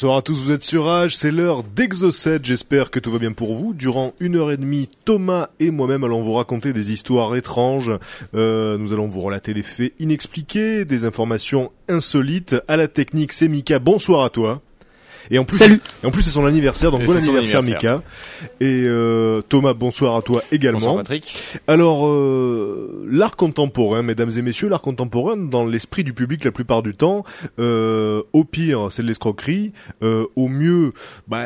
Bonsoir à tous, vous êtes sur Rage, c'est l'heure d'Exocet, j'espère que tout va bien pour vous. Durant une heure et demie, Thomas et moi-même allons vous raconter des histoires étranges, Euh, nous allons vous relater des faits inexpliqués, des informations insolites. À la technique, c'est Mika, bonsoir à toi. Et en plus, Salut. Et en plus c'est son anniversaire, donc Et bon anniversaire, anniversaire. Mika. Et euh, Thomas, bonsoir à toi également. Bonsoir Patrick. Alors, euh, l'art contemporain, mesdames et messieurs, l'art contemporain, dans l'esprit du public la plupart du temps, euh, au pire, c'est de l'escroquerie, euh, au mieux, bah,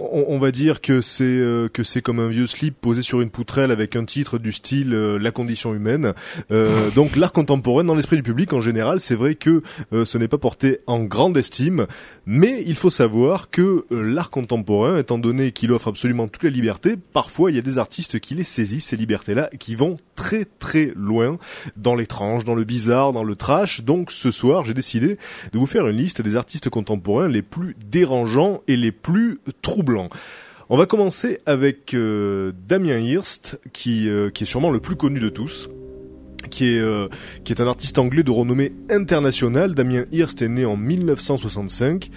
on, on va dire que c'est euh, que c'est comme un vieux slip posé sur une poutrelle avec un titre du style euh, La condition humaine. Euh, donc, l'art contemporain, dans l'esprit du public en général, c'est vrai que euh, ce n'est pas porté en grande estime, mais il faut savoir que euh, l'art contemporain, étant donné qu'il offre absolument toute la liberté, parfois il y a des artistes qui les saisissent ces libertés-là, qui vont très très loin dans l'étrange, dans le bizarre, dans le trash. Donc ce soir, j'ai décidé de vous faire une liste des artistes contemporains les plus dérangeants et les plus troublants. On va commencer avec euh, Damien Hirst, euh, qui est sûrement le plus connu de tous qui est euh, qui est un artiste anglais de renommée internationale. Damien Hirst est né en 1965.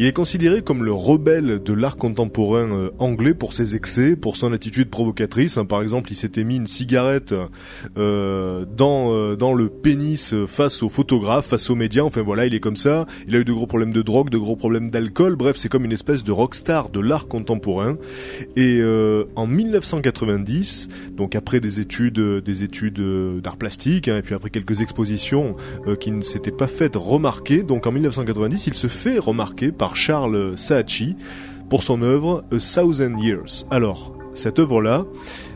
Il est considéré comme le rebelle de l'art contemporain euh, anglais pour ses excès, pour son attitude provocatrice. hein. Par exemple, il s'était mis une cigarette euh, dans euh, dans le pénis face aux photographes, face aux médias. Enfin voilà, il est comme ça. Il a eu de gros problèmes de drogue, de gros problèmes d'alcool. Bref, c'est comme une espèce de rockstar de l'art contemporain. Et en 1990, donc après des études, des études d'art plastique, hein, et puis après quelques expositions qui ne s'étaient pas faites remarquer, donc en 1990, il se fait remarquer par Charles Saatchi pour son œuvre A Thousand Years. Alors, cette œuvre-là,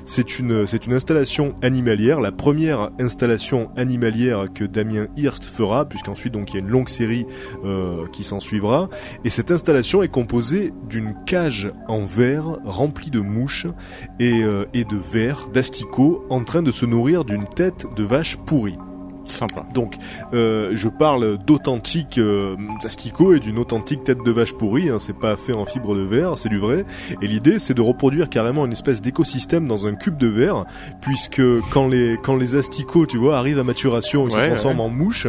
c'est une, c'est une installation animalière, la première installation animalière que Damien Hirst fera, puisqu'ensuite donc il y a une longue série euh, qui s'en suivra. Et cette installation est composée d'une cage en verre remplie de mouches et, euh, et de vers, d'asticots, en train de se nourrir d'une tête de vache pourrie. Sympa. Donc, euh, je parle d'authentiques euh, asticots et d'une authentique tête de vache pourrie. Hein, c'est pas fait en fibre de verre, c'est du vrai. Et l'idée, c'est de reproduire carrément une espèce d'écosystème dans un cube de verre, puisque quand les quand les asticots, tu vois, arrivent à maturation, ils Ouais, se transforment ouais. en mouches.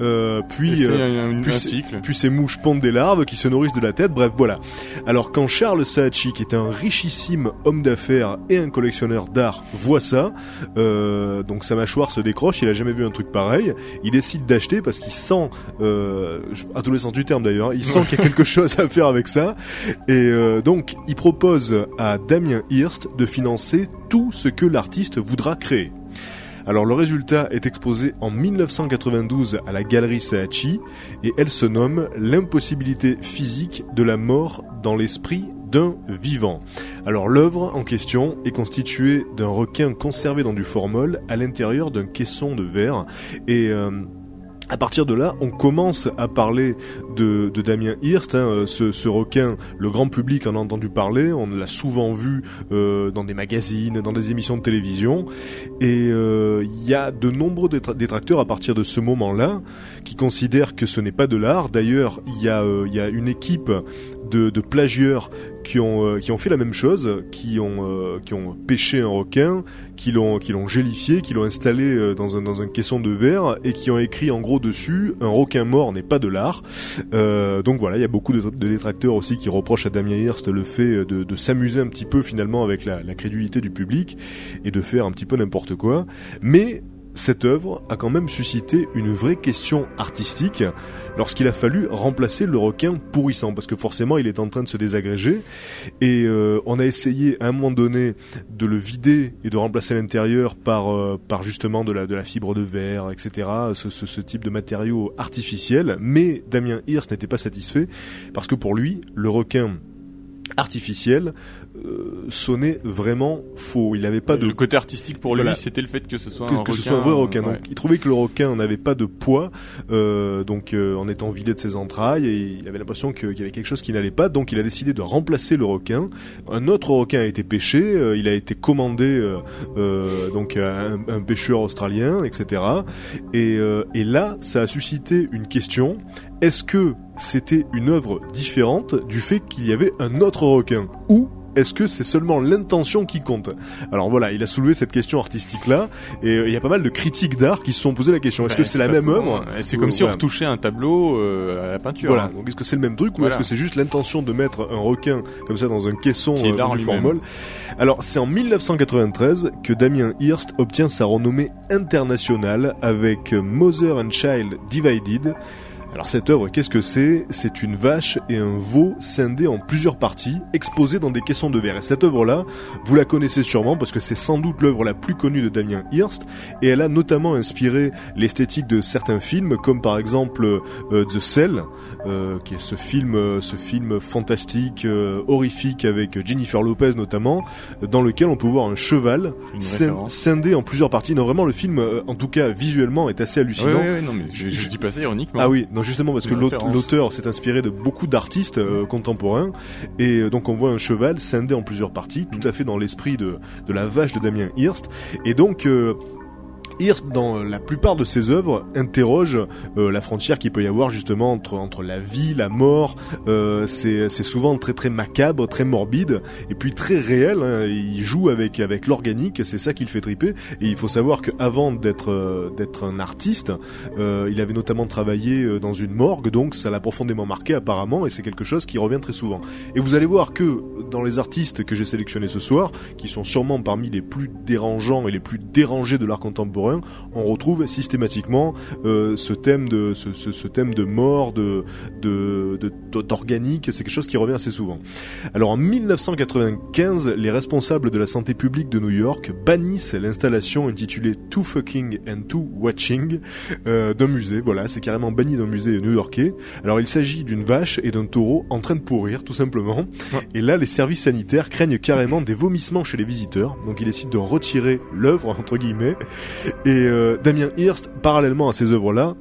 Euh, puis euh, un, puis un c'est- cycle. puis ces mouches pondent des larves qui se nourrissent de la tête, bref voilà. Alors quand Charles Saatchi, qui est un richissime homme d'affaires et un collectionneur d'art, voit ça, euh, donc sa mâchoire se décroche, il a jamais vu un truc pareil, il décide d'acheter parce qu'il sent, euh, à tous les sens du terme d'ailleurs, il sent qu'il y a quelque chose à faire avec ça, et euh, donc il propose à Damien Hirst de financer tout ce que l'artiste voudra créer. Alors le résultat est exposé en 1992 à la galerie Saatchi et elle se nomme L'impossibilité physique de la mort dans l'esprit d'un vivant. Alors l'œuvre en question est constituée d'un requin conservé dans du formol à l'intérieur d'un caisson de verre et euh, à partir de là, on commence à parler de, Damien Hirst, hein, ce, requin. Le grand public en a entendu parler, on l'a souvent vu euh, dans des magazines, dans des émissions de télévision, et euh, il y a de nombreux détra- détracteurs à partir de ce moment-là qui considèrent que ce n'est pas de l'art. D'ailleurs, il y a une équipe de, plagieurs qui ont euh, qui ont fait la même chose, qui ont euh, qui ont pêché un requin, qui l'ont qui l'ont gélifié, qui l'ont installé euh, dans un dans un caisson de verre et qui ont écrit en gros dessus un requin mort n'est pas de l'art. Donc voilà, il y a beaucoup de, détracteurs aussi qui reprochent à Damien Hirst le fait de, s'amuser un petit peu finalement avec la crédulité du public et de faire un petit peu n'importe quoi. Mais cette œuvre a quand même suscité une vraie question artistique lorsqu'il a fallu remplacer le requin pourrissant, parce que forcément il est en train de se désagréger, et euh, on a essayé à un moment donné de le vider et de remplacer l'intérieur par, euh, par justement de la, de la fibre de verre, etc., ce, ce, ce type de matériaux artificiels, mais Damien Hirst n'était pas satisfait, parce que pour lui, le requin artificiel euh, sonnait vraiment faux. Il n'avait pas de Le côté artistique pour Voilà. lui, c'était le fait que ce soit que, un que requin. ce soit un vrai requin. ouais. Donc, il trouvait que le requin n'avait pas de poids, euh, donc euh, en étant vidé de ses entrailles, et il avait l'impression qu'il y avait quelque chose qui n'allait pas. Donc, il a décidé de remplacer le requin. Un autre requin a été pêché. euh, il a été commandé euh, euh, donc à un, un pêcheur australien, etc. Et, euh, et là, ça a suscité une question. Est-ce que c'était une œuvre différente du fait qu'il y avait un autre requin ou est-ce que c'est seulement l'intention qui compte? Alors voilà, il a soulevé cette question artistique-là, et euh, il y a pas mal de critiques d'art qui se sont posé la question. Est-ce Bah, que c'est la même œuvre? hein. C'est comme si on retouchait un tableau euh, à la peinture. Voilà, hein. donc est-ce que c'est le même truc ou est-ce que c'est juste l'intention de mettre un requin comme ça dans un caisson Qui est euh, du formol Alors c'est en 1993 que Damien Hirst obtient sa renommée internationale avec Mother and Child Divided. Alors cette œuvre, qu'est-ce que c'est? C'est une vache et un veau scindés en plusieurs parties, exposés dans des caissons de verre. Et cette œuvre-là, vous la connaissez sûrement parce que c'est sans doute l'œuvre la plus connue de Damien Hirst, et elle a notamment inspiré l'esthétique de certains films, comme par exemple euh, The Cell, euh, qui est ce film, euh, ce film fantastique, euh, horrifique avec Jennifer Lopez notamment, dans lequel on peut voir un cheval scindé en plusieurs parties. Non, vraiment, le film, en tout cas visuellement, est assez hallucinant. ouais, ouais, non, mais je, je dis pas ça ironiquement. Ah oui, non justement parce que l'auteur s'est inspiré de beaucoup d'artistes euh, contemporains et euh, donc on voit un cheval scindé en plusieurs parties, tout à fait dans l'esprit de, de la vache de Damien Hirst et donc euh, Hirst, dans la plupart de ses œuvres, interroge euh, la frontière qu'il peut y avoir justement entre entre la vie, la mort. Euh, c'est souvent très très macabre, très morbide, et puis très réel. hein. Il joue avec avec l'organique, c'est ça qui le fait triper. Et il faut savoir qu'avant d'être euh, d'être un artiste, euh, il avait notamment travaillé euh, dans une morgue, donc ça l'a profondément marqué apparemment, et c'est quelque chose qui revient très souvent. Et vous allez voir que dans les artistes que j'ai sélectionnés ce soir, qui sont sûrement parmi les plus dérangeants et les plus dérangés de l'art contemporain, on retrouve systématiquement euh, ce thème de ce, ce- ce thème de mort, de de- de- d'organique. C'est quelque chose qui revient assez souvent. Alors en 1995, les responsables de la santé publique de New York bannissent l'installation intitulée Too Fucking and Too Watching euh, d'un musée. Voilà, c'est carrément banni d'un musée new-yorkais. Alors il s'agit d'une vache et d'un taureau en train de pourrir, tout simplement. Et là, les services sanitaires craignent carrément des vomissements chez les visiteurs. Donc ils décident de retirer l'œuvre entre guillemets. Et euh, Damien Hirst, parallèlement à ces œuvres-là,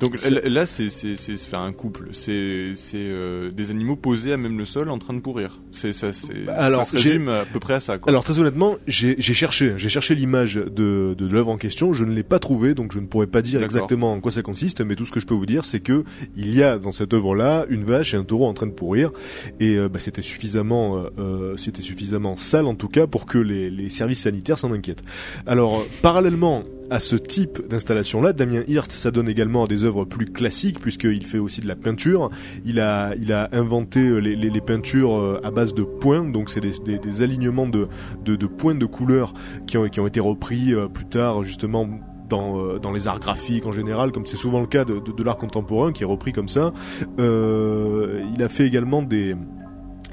Donc là, c'est faire un couple. C'est euh, des animaux posés à même le sol en train de pourrir. C'est ça. Alors, ça se résume à peu près à ça. Quoi. Alors très honnêtement, j'ai cherché, j'ai cherché l'image de, de l'œuvre en question, je ne l'ai pas trouvée, donc je ne pourrais pas dire exactement en quoi ça consiste, mais tout ce que je peux vous dire, c'est que il y a dans cette œuvre-là une vache et un taureau en train de pourrir, et euh, bah, c'était suffisamment, euh, c'était suffisamment sale en tout cas pour que les, les services sanitaires s'en inquiètent. Alors parallèlement à ce type d'installation-là, Damien Hirst s'adonne également à des œuvres plus classiques puisqu'il fait aussi de la peinture. Il a, inventé euh, les, peintures euh, à base de points, donc c'est des, alignements de, points de couleurs qui ont, été repris euh, plus tard justement dans, les arts graphiques en général, comme c'est souvent le cas de, l'art contemporain qui est repris comme ça. Il a fait également des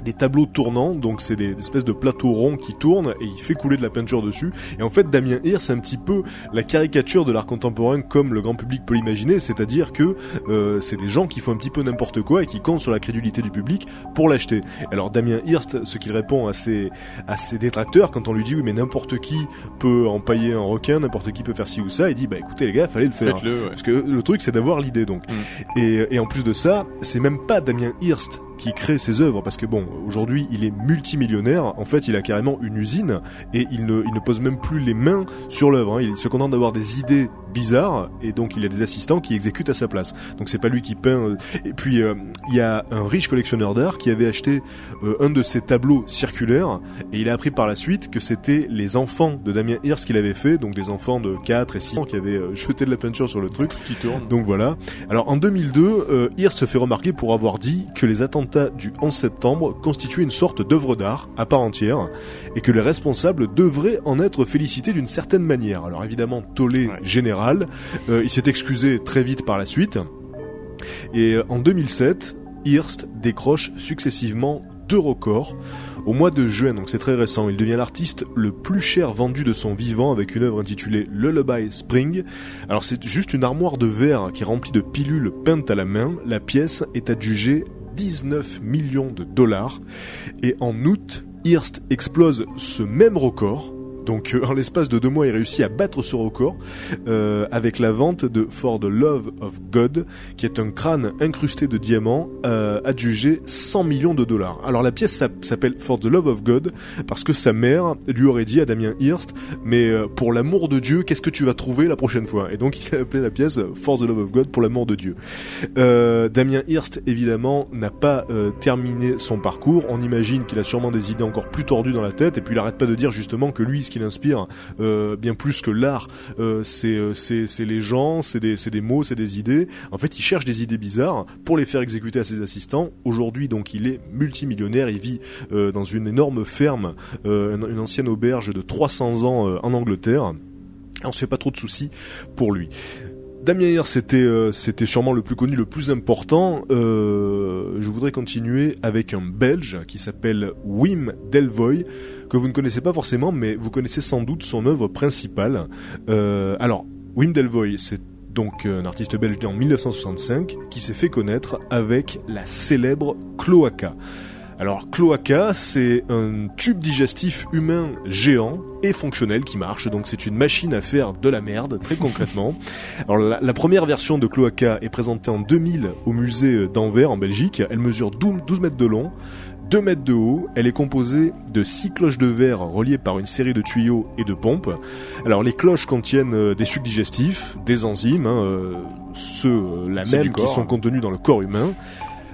des tableaux tournants, donc c'est des, des espèces de plateaux ronds qui tournent et il fait couler de la peinture dessus. Et en fait, Damien Hirst, c'est un petit peu la caricature de l'art contemporain comme le grand public peut l'imaginer, c'est-à-dire que euh, c'est des gens qui font un petit peu n'importe quoi et qui comptent sur la crédulité du public pour l'acheter. Alors Damien Hirst, ce qu'il répond à ses, à ses détracteurs quand on lui dit oui mais n'importe qui peut empailler un requin, n'importe qui peut faire ci ou ça, il dit bah écoutez les gars, fallait le faire. Ouais. Parce que le truc c'est d'avoir l'idée donc. Mm. Et, et en plus de ça, c'est même pas Damien Hirst qui crée ses œuvres parce que bon, aujourd'hui il est multimillionnaire. En fait, il a carrément une usine et il ne, il ne pose même plus les mains sur l'œuvre. hein. Il se contente d'avoir des idées bizarres et donc il a des assistants qui exécutent à sa place. Donc c'est pas lui qui peint. euh. Et puis euh, il y a un riche collectionneur d'art qui avait acheté euh, un de ses tableaux circulaires et il a appris par la suite que c'était les enfants de Damien Hirst qui l'avaient fait, donc des enfants de 4 et 6 ans qui avaient euh, jeté de la peinture sur le truc. Qui tourne. Donc voilà. Alors en 2002, euh, Hirst se fait remarquer pour avoir dit que les attentats du 11 septembre constituaient une sorte d'œuvre d'art à part entière et que les responsables devraient en être félicités d'une certaine manière. Alors évidemment, tollé Ouais. général. Euh, il s'est excusé très vite par la suite. Et euh, en 2007, Hirst décroche successivement deux records. Au mois de juin, donc c'est très récent, il devient l'artiste le plus cher vendu de son vivant avec une œuvre intitulée Lullaby Spring. Alors c'est juste une armoire de verre qui est remplie de pilules peintes à la main. La pièce est adjugée 19 millions de dollars. Et en août, Hirst explose ce même record. Donc euh, en l'espace de deux mois, il réussit à battre ce record euh, avec la vente de For the Love of God, qui est un crâne incrusté de diamants euh, adjugé 100 millions de dollars. Alors la pièce s'app- s'appelle For the Love of God parce que sa mère lui aurait dit à Damien Hirst, mais pour l'amour de Dieu, qu'est-ce que tu vas trouver la prochaine fois? Et donc il a appelé la pièce For the Love of God pour l'amour de Dieu. Damien Hirst, évidemment, n'a pas terminé son parcours. On imagine qu'il a sûrement des idées encore plus tordues dans la tête, et puis il arrête pas de dire justement que lui, ce qui l'inspire, euh, bien plus que l'art, euh, c'est euh, c'est les gens, c'est des mots, c'est des idées. En fait, il cherche des idées bizarres pour les faire exécuter à ses assistants. Aujourd'hui, donc, il est multimillionnaire. Il vit dans une énorme ferme, une ancienne auberge de 300 ans en Angleterre. Et on se fait pas trop de soucis pour lui. Damien Hirst, c'était sûrement le plus connu, le plus important. Je voudrais continuer avec un Belge qui s'appelle Wim Delvoye, que vous ne connaissez pas forcément, mais vous connaissez sans doute son œuvre principale. Euh, alors, Wim Delvoye, c'est donc euh, un artiste belge né en 1965 qui s'est fait connaître avec la célèbre Cloaca. Alors Cloaca, c'est un tube digestif humain géant et fonctionnel qui marche, donc c'est une machine à faire de la merde, très concrètement. Alors la, la première version de Cloaca est présentée en 2000 au musée d'Anvers en Belgique. Elle mesure 12 12 mètres de long, 2 mètres de haut. Elle est composée de 6 cloches de verre reliées par une série de tuyaux et de pompes. Alors les cloches contiennent euh, des sucs digestifs, des enzymes, hein, euh, ceux euh, la même qui sont contenus dans le corps humain.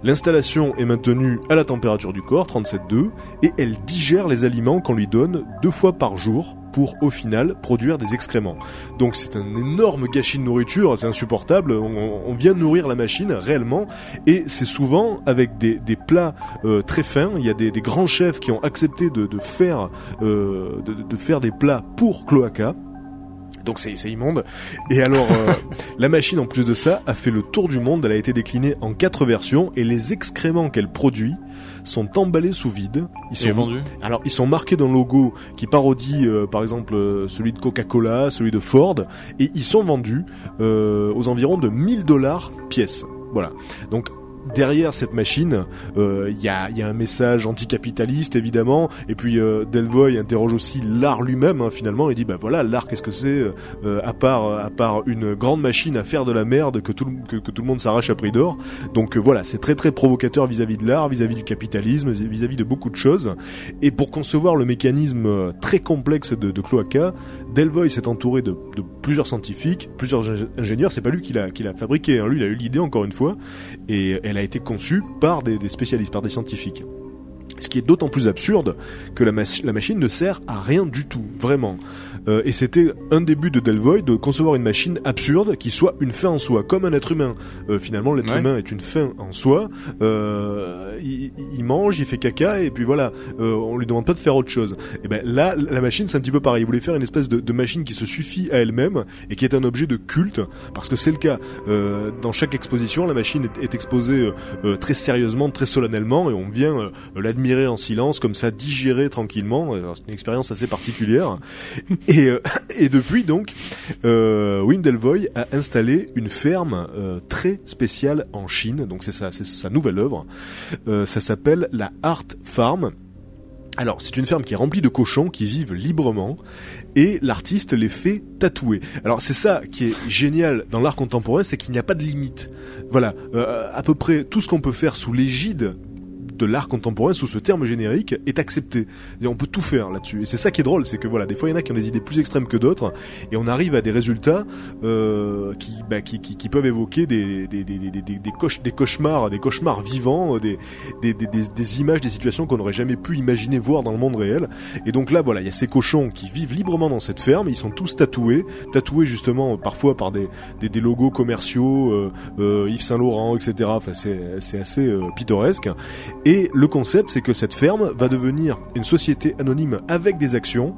L'installation est maintenue à la température du corps, 37,2, et elle digère les aliments qu'on lui donne deux fois par jour pour au final produire des excréments. Donc c'est un énorme gâchis de nourriture, c'est insupportable, on, vient nourrir la machine réellement, et c'est souvent avec des, plats euh, très fins, il y a des, grands chefs qui ont accepté de, faire, euh, de faire des plats pour Cloaca, donc c'est c'est immonde. Et alors, euh, la machine, en plus de ça, a fait le tour du monde. Elle a été déclinée en quatre versions et les excréments qu'elle produit sont emballés sous vide. Ils sont vendu alors ils sont marqués d'un logo qui parodie euh, par exemple euh, celui de Coca-Cola, celui de Ford, et ils sont vendus euh, aux environs de 1000 dollars pièce. Voilà. Donc derrière cette machine, euh, il y, a, un message anticapitaliste évidemment, et puis euh, Delvoye interroge aussi l'art lui-même hein, finalement. Il dit bah voilà l'art qu'est-ce que c'est euh, à part à part une grande machine à faire de la merde que tout le, monde s'arrache à prix d'or. Donc euh, voilà c'est très très provocateur vis-à-vis de l'art, vis-à-vis du capitalisme, vis-à-vis de beaucoup de choses. Et pour concevoir le mécanisme très complexe de Cloaca, Delvoye s'est entouré de, plusieurs scientifiques, plusieurs ingé- ingénieurs. C'est pas lui qui l'a fabriqué, hein. lui il a eu l'idée encore une fois, et elle a été conçue par des spécialistes, par des scientifiques. Ce qui est d'autant plus absurde que la, mach- la machine ne sert à rien du tout, vraiment. Euh, et c'était un des buts de Delvoye de concevoir une machine absurde qui soit une fin en soi, comme un être humain. Euh, finalement, l'être Ouais. humain est une fin en soi. Euh, il, il mange, il fait caca, et puis voilà, on lui demande pas de faire autre chose. Et ben là, la machine, c'est un petit peu pareil. Il voulait faire une espèce de, de machine qui se suffit à elle-même et qui est un objet de culte, parce que c'est le cas. Dans chaque exposition, la machine est, est exposée très sérieusement, très solennellement, et on vient euh, en silence, comme ça, digérer tranquillement. Alors, C'est une expérience assez particulière. Et, euh, et depuis donc, euh, Wim Delvoye a installé une ferme euh, très spéciale en Chine. Donc c'est sa, sa nouvelle œuvre. Euh, ça s'appelle la Art Farm. Alors, c'est une ferme qui est remplie de cochons qui vivent librement et l'artiste les fait tatouer. Alors, c'est ça qui est génial dans l'art contemporain, c'est qu'il n'y a pas de limite. Voilà, euh, à peu près tout ce qu'on peut faire sous l'égide de l'art contemporain sous ce terme générique est accepté. Et on peut tout faire là-dessus. Et c'est ça qui est drôle, c'est que voilà, des fois il y en a qui ont des idées plus extrêmes que d'autres, et on arrive à des résultats euh, qui, bah, qui, qui, qui peuvent évoquer des, des, des, des, des, des, cauch- des cauchemars, des cauchemars vivants, des, des, des, des, des images, des situations qu'on n'aurait jamais pu imaginer voir dans le monde réel. Et donc là, voilà, il y a ces cochons qui vivent librement dans cette ferme, ils sont tous tatoués, tatoués justement euh, parfois par des, des, des logos commerciaux, euh, euh, Yves Saint Laurent, etc. Enfin, c'est assez euh, pittoresque. Le concept, c'est que cette ferme va devenir une société anonyme avec des actions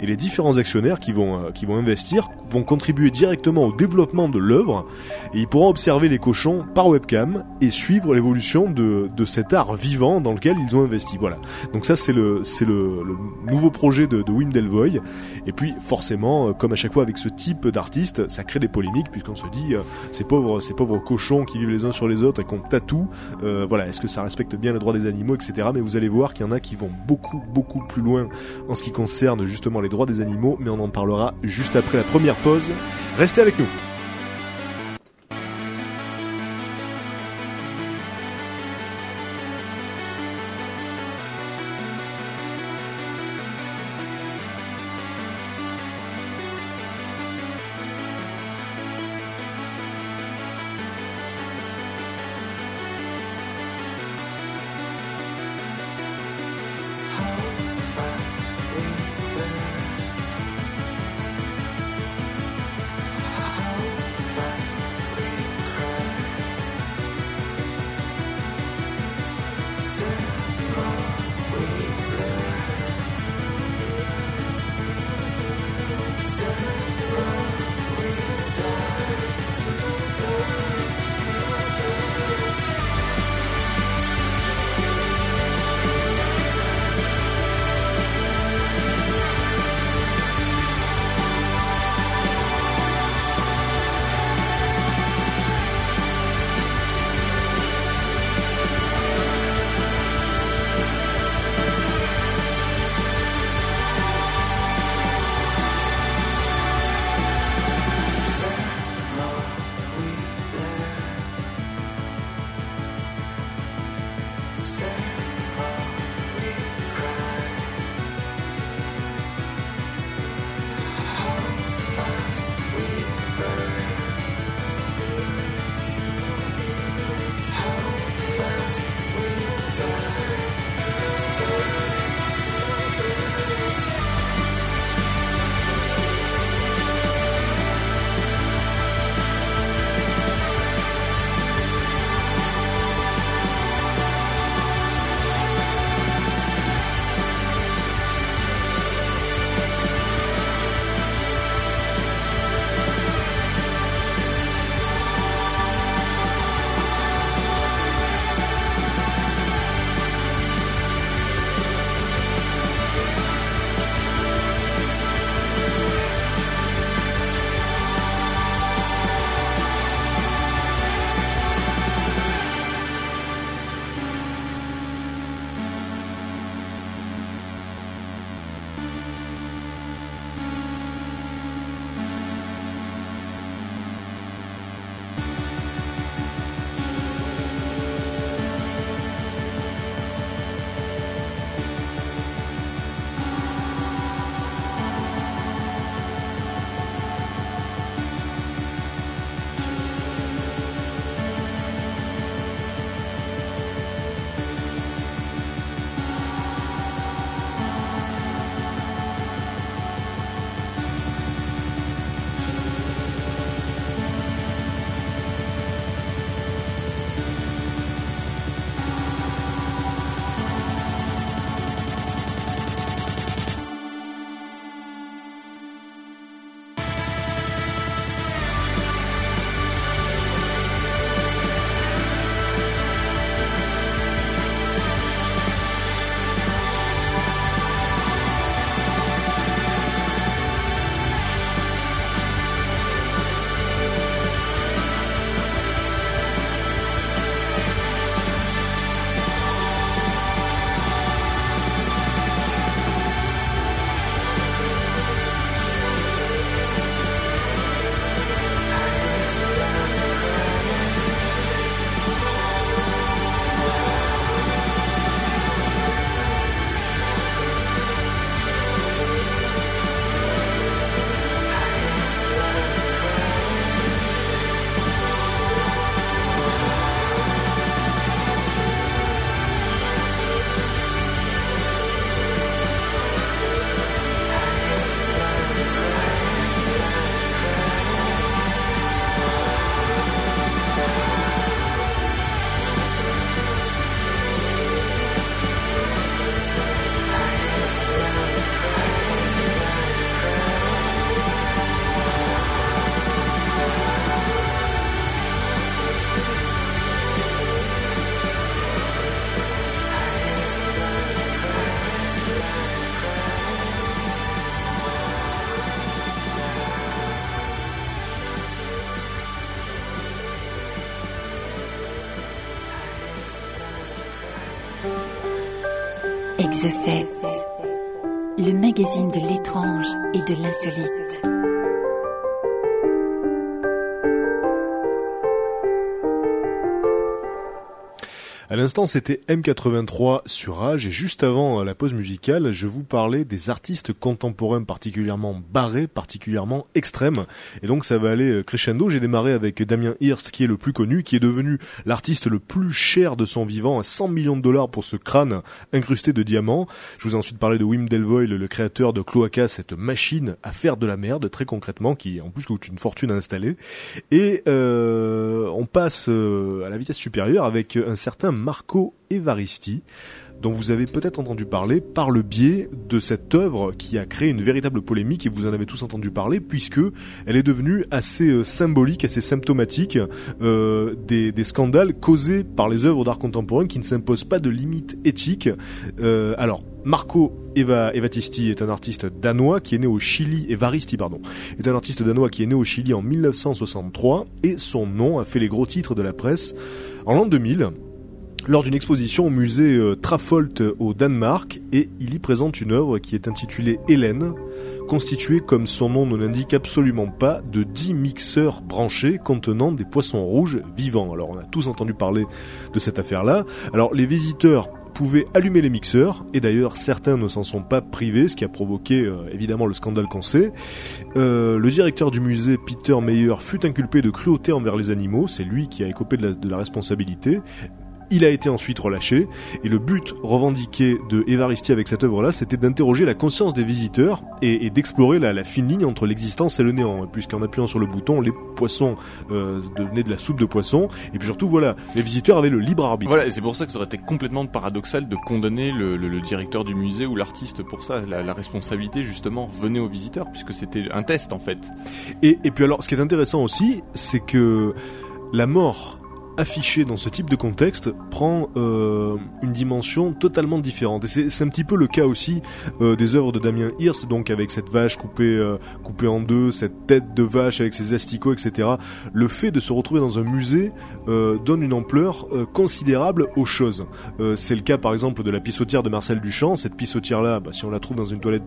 et les différents actionnaires qui vont euh, qui vont investir vont contribuer directement au développement de l'œuvre et ils pourront observer les cochons par webcam et suivre l'évolution de, de cet art vivant dans lequel ils ont investi. Voilà. Donc ça c'est le c'est le, nouveau projet de, Wim Delvoye et puis forcément euh, comme à chaque fois avec ce type d'artiste ça crée des polémiques puisqu'on se dit euh, ces pauvres ces pauvres cochons qui vivent les uns sur les autres et qu'on tatoue voilà est-ce que ça respecte bien le droit des animaux etc mais vous allez voir qu'il y en a qui vont beaucoup beaucoup plus loin en ce qui concerne justement les droits des animaux mais on en parlera juste après la première pause. Restez avec nous The 7, le magazine de l'étrange et de l'insolite. L'instant, c'était M83 sur Rage et juste avant euh, la pause musicale, je vous parlais des artistes contemporains particulièrement barrés, particulièrement extrêmes. Et donc ça va aller euh, crescendo. J'ai démarré avec Damien Hirst qui est le plus connu, qui est devenu l'artiste le plus cher de son vivant à 100 millions de dollars pour ce crâne incrusté de diamants. Je vous ai ensuite parlé de Wim Delvoye, le créateur de Cloaca, cette machine à faire de la merde, très concrètement, qui en plus coûte une fortune à installer. Et euh, on passe euh, à la vitesse supérieure avec un certain Marco Evaristi, dont vous avez peut-être entendu parler par le biais de cette œuvre qui a créé une véritable polémique et vous en avez tous entendu parler puisque elle est devenue assez euh, symbolique, assez symptomatique euh, des, scandales causés par les œuvres d'art contemporain qui ne s'imposent pas de limites éthiques. Euh, alors, Marco Eva, est un artiste danois qui est né au Chili, Evaristi pardon, est un artiste danois qui est né au Chili en 1963 et son nom a fait les gros titres de la presse en l'an 2000 lors d'une exposition au musée euh, Trafolt au Danemark et il y présente une œuvre qui est intitulée Hélène, constituée comme son nom ne l'indique absolument pas de 10 mixeurs branchés contenant des poissons rouges vivants. Alors on a tous entendu parler de cette affaire-là. Alors les visiteurs pouvaient allumer les mixeurs, et d'ailleurs certains ne s'en sont pas privés, ce qui a provoqué euh, évidemment le scandale qu'on sait. Euh, le directeur du musée, Peter Meyer, fut inculpé de cruauté envers les animaux, c'est lui qui a écopé de la responsabilité, il a été ensuite relâché, et le but revendiqué de Evaristi avec cette œuvre-là, c'était d'interroger la conscience des visiteurs et, et d'explorer la, la, fine ligne entre l'existence et le néant, puisqu'en appuyant sur le bouton, les poissons euh, devenaient de la soupe de poisson, et puis surtout, voilà, les visiteurs avaient le libre arbitre. Voilà, et c'est pour ça que ça aurait été complètement paradoxal de condamner le, le, le directeur du musée ou l'artiste pour ça. La, la, responsabilité, justement, venait aux visiteurs, puisque c'était un test, en fait. Et, et puis alors, ce qui est intéressant aussi, c'est que la mort affiché dans ce type de contexte prend euh, une dimension totalement différente. Et c'est un petit peu le cas aussi euh, des œuvres de Damien Hirst, donc avec cette vache coupée, euh, coupée en deux, cette tête de vache avec ses asticots, etc. Le fait de se retrouver dans un musée donne une ampleur considérable aux choses. C'est le cas par exemple de la pissotière de Marcel Duchamp. Cette pissotière-là, bah, si on la trouve dans une toilette,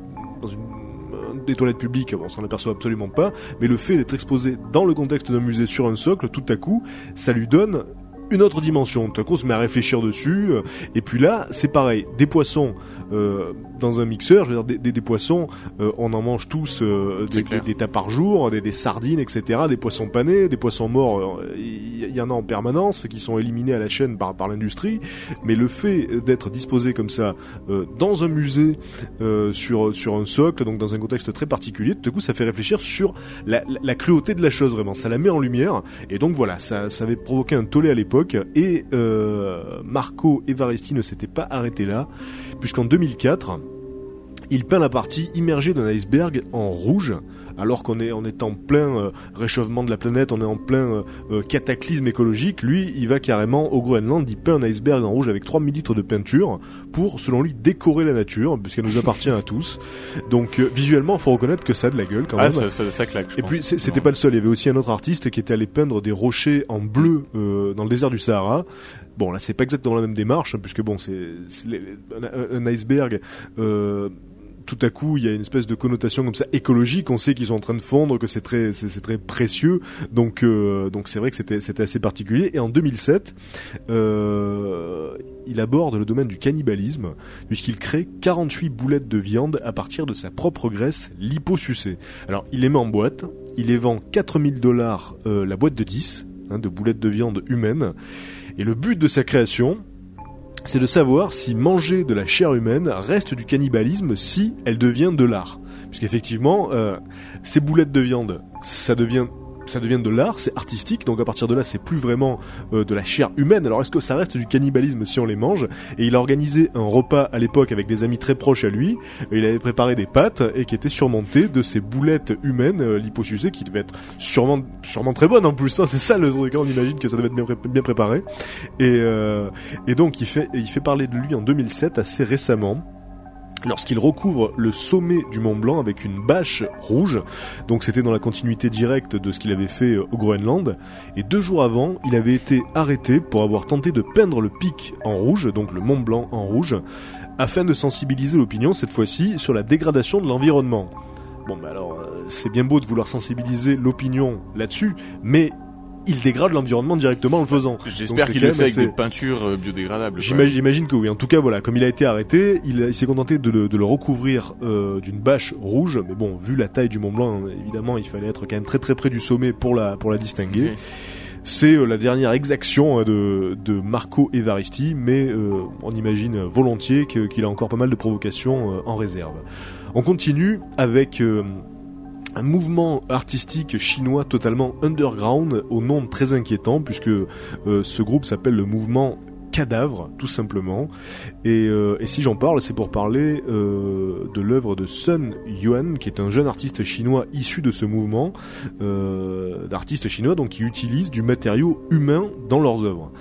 des toilettes publiques, on s'en aperçoit absolument pas, mais le fait d'être exposé dans le contexte d'un musée sur un socle, tout à coup, ça lui donne une autre dimension. Tout à coup, on se met à réfléchir dessus. Et puis là, c'est pareil. Des poissons euh, dans un mixeur, je veux dire, des, des, des poissons, euh, on en mange tous euh, des, tas par jour, des, sardines, etc. Des poissons panés, des poissons morts, il y, en a en permanence qui sont éliminés à la chaîne par, par l'industrie. Mais le fait d'être disposé comme ça euh, dans un musée, euh, sur, sur un socle, donc dans un contexte très particulier, tout à coup, ça fait réfléchir sur la, la, la cruauté de la chose, vraiment. Ça la met en lumière. Et donc voilà, ça, ça avait provoqué un tollé à l'époque. Et euh, Marco Evaristi ne s'était pas arrêté là, puisqu'en 2004, il peint la partie immergée d'un iceberg en rouge, alors qu'on est, on est en plein euh, réchauffement de la planète, on est en plein euh, cataclysme écologique. Lui, il va carrément au Groenland, il peint un iceberg en rouge avec 3000 litres de peinture pour, selon lui, décorer la nature, puisqu'elle nous appartient à tous. Donc, euh, visuellement, faut reconnaître que ça a de la gueule quand ah, même. Ça, ça, ça claque. Et puis, c'était pas le seul. Il y avait aussi un autre artiste qui était allé peindre des rochers en bleu dans le désert du Sahara. Bon, là, c'est pas exactement la même démarche, hein, puisque bon, c'est un, un, iceberg. Euh, tout à coup, il y a une espèce de connotation comme ça écologique. On sait qu'ils sont en train de fondre, que c'est très, c'est très précieux. Donc, euh, donc c'est vrai que c'était, c'était assez particulier. Et en 2007, euh, il aborde le domaine du cannibalisme puisqu'il crée 48 boulettes de viande à partir de sa propre graisse liposucée. Alors, il les met en boîte. Il les vend 4000 dollars euh, la boîte de 10 hein, de boulettes de viande humaine. Et le but de sa création, c'est de savoir si manger de la chair humaine reste du cannibalisme si elle devient de l'art. Puisqu'effectivement, euh, ces boulettes de viande, ça devient ça devient de l'art, c'est artistique, donc à partir de là, c'est plus vraiment euh, de la chair humaine. Alors est-ce que ça reste du cannibalisme si on les mange? Et il a organisé un repas à l'époque avec des amis très proches à lui. Il avait préparé des pâtes et qui étaient surmontées de ces boulettes humaines euh, qui devaient être sûrement, sûrement très bonnes en plus. Hein, c'est ça le truc. Hein, on imagine que ça devait être bien préparé. Et, euh, et donc il fait, il fait parler de lui en 2007 assez récemment lorsqu'il recouvre le sommet du Mont Blanc avec une bâche rouge. Donc c'était dans la continuité directe de ce qu'il avait fait euh, au Groenland. Et deux jours avant, il avait été arrêté pour avoir tenté de peindre le pic en rouge, donc le Mont Blanc en rouge, afin de sensibiliser l'opinion cette fois-ci sur la dégradation de l'environnement. Bon, bah alors, euh, c'est bien beau de vouloir sensibiliser l'opinion là-dessus, mais il dégrade l'environnement directement en le faisant. J'espère qu'il le fait avec assez- des peintures euh, biodégradables. J'imagine, que oui. En tout cas, voilà, comme il a été arrêté, il, il s'est contenté de le, de le recouvrir euh, d'une bâche rouge. Mais bon, vu la taille du Mont Blanc, évidemment, il fallait être quand même très très près du sommet pour la pour la distinguer. C'est euh, la dernière exaction hein, de, de Marco Evaristi, mais euh, on imagine volontiers qu'il a encore pas mal de provocations en réserve. On continue avec un mouvement artistique chinois totalement underground au nom très inquiétant, puisque euh, ce groupe s'appelle le mouvement Cadavre, tout simplement. Et, euh, et si j'en parle, c'est pour parler euh, de l'œuvre de Sun Yuan, qui est un jeune artiste chinois issu de ce mouvement, euh, d'artistes chinois donc qui utilisent du matériau humain dans leurs œuvres.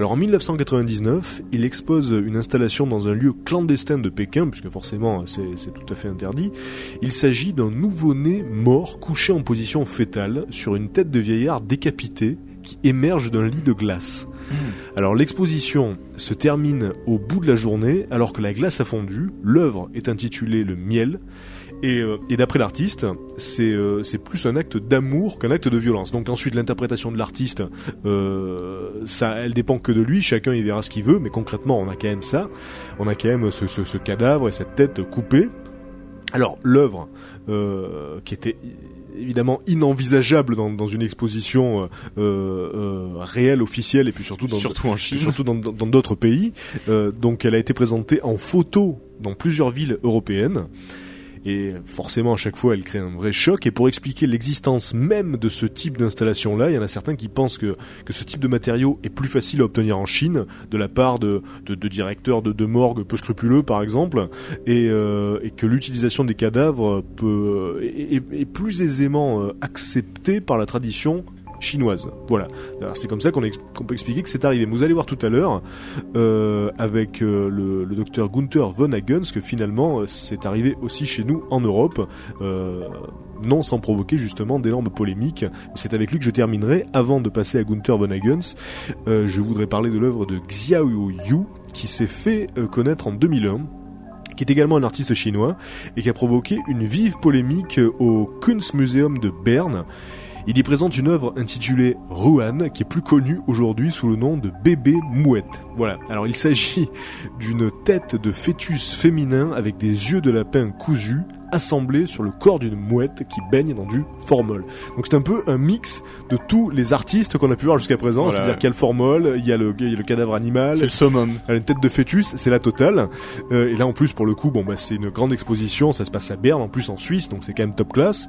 Alors en 1999, il expose une installation dans un lieu clandestin de Pékin, puisque forcément c'est tout à fait interdit. Il s'agit d'un nouveau-né mort couché en position fétale sur une tête de vieillard décapité qui émerge d'un lit de glace. Alors l'exposition se termine au bout de la journée alors que la glace a fondu. L'œuvre est intitulée Le miel. Et, euh, et d'après l'artiste, c'est euh, c'est plus un acte d'amour qu'un acte de violence. Donc ensuite l'interprétation de l'artiste, euh, ça, elle dépend que de lui. Chacun y verra ce qu'il veut, mais concrètement on a quand même ça. On a quand même ce, ce, ce cadavre et cette tête coupée. Alors l'œuvre euh, qui était évidemment inenvisageable dans, dans une exposition euh, euh, réelle, officielle, et puis surtout dans, Surtout en Chine. surtout dans d'autres pays. Euh, donc elle a été présentée en photo dans plusieurs villes européennes. Et forcément, à chaque fois, elle crée un vrai choc. Et pour expliquer l'existence même de ce type d'installation-là, il y en a certains qui pensent que, que ce type de matériau est plus facile à obtenir en Chine, de la part de, de, directeurs de, de morgue peu scrupuleux, par exemple, et, euh, que l'utilisation des cadavres peut, est plus aisément euh, acceptée par la tradition chinoise. Voilà. C'est comme ça qu'on peut expliquer que c'est arrivé. Vous allez voir tout à l'heure euh, avec euh, le, docteur Gunther von Hagens que finalement euh, c'est arrivé aussi chez nous en Europe, non sans provoquer justement d'énormes polémiques. C'est avec lui que je terminerai. Avant de passer à Gunther von Hagens, je voudrais parler de l'œuvre de Xiao Yu qui s'est fait connaître en 2001 qui est également un artiste chinois et qui a provoqué une vive polémique au Kunstmuseum de Berne. Il y présente une œuvre intitulée Ruan, qui est plus connue aujourd'hui sous le nom de Bébé Mouette. Voilà. Alors il s'agit d'une tête de fœtus féminin avec des yeux de lapin cousus assemblés sur le corps d'une mouette qui baigne dans du formol. Donc c'est un peu un mix de tous les artistes qu'on a pu voir jusqu'à présent, Voilà. c'est-à-dire qu'il y a le formol, il y a le, il y a le cadavre animal, C'est le summum. elle a une tête de fœtus, c'est la totale. Euh, et là, en plus, pour le coup, bon, bah, c'est une grande exposition. Ça se passe à Berne, en plus en Suisse, donc c'est quand même top class.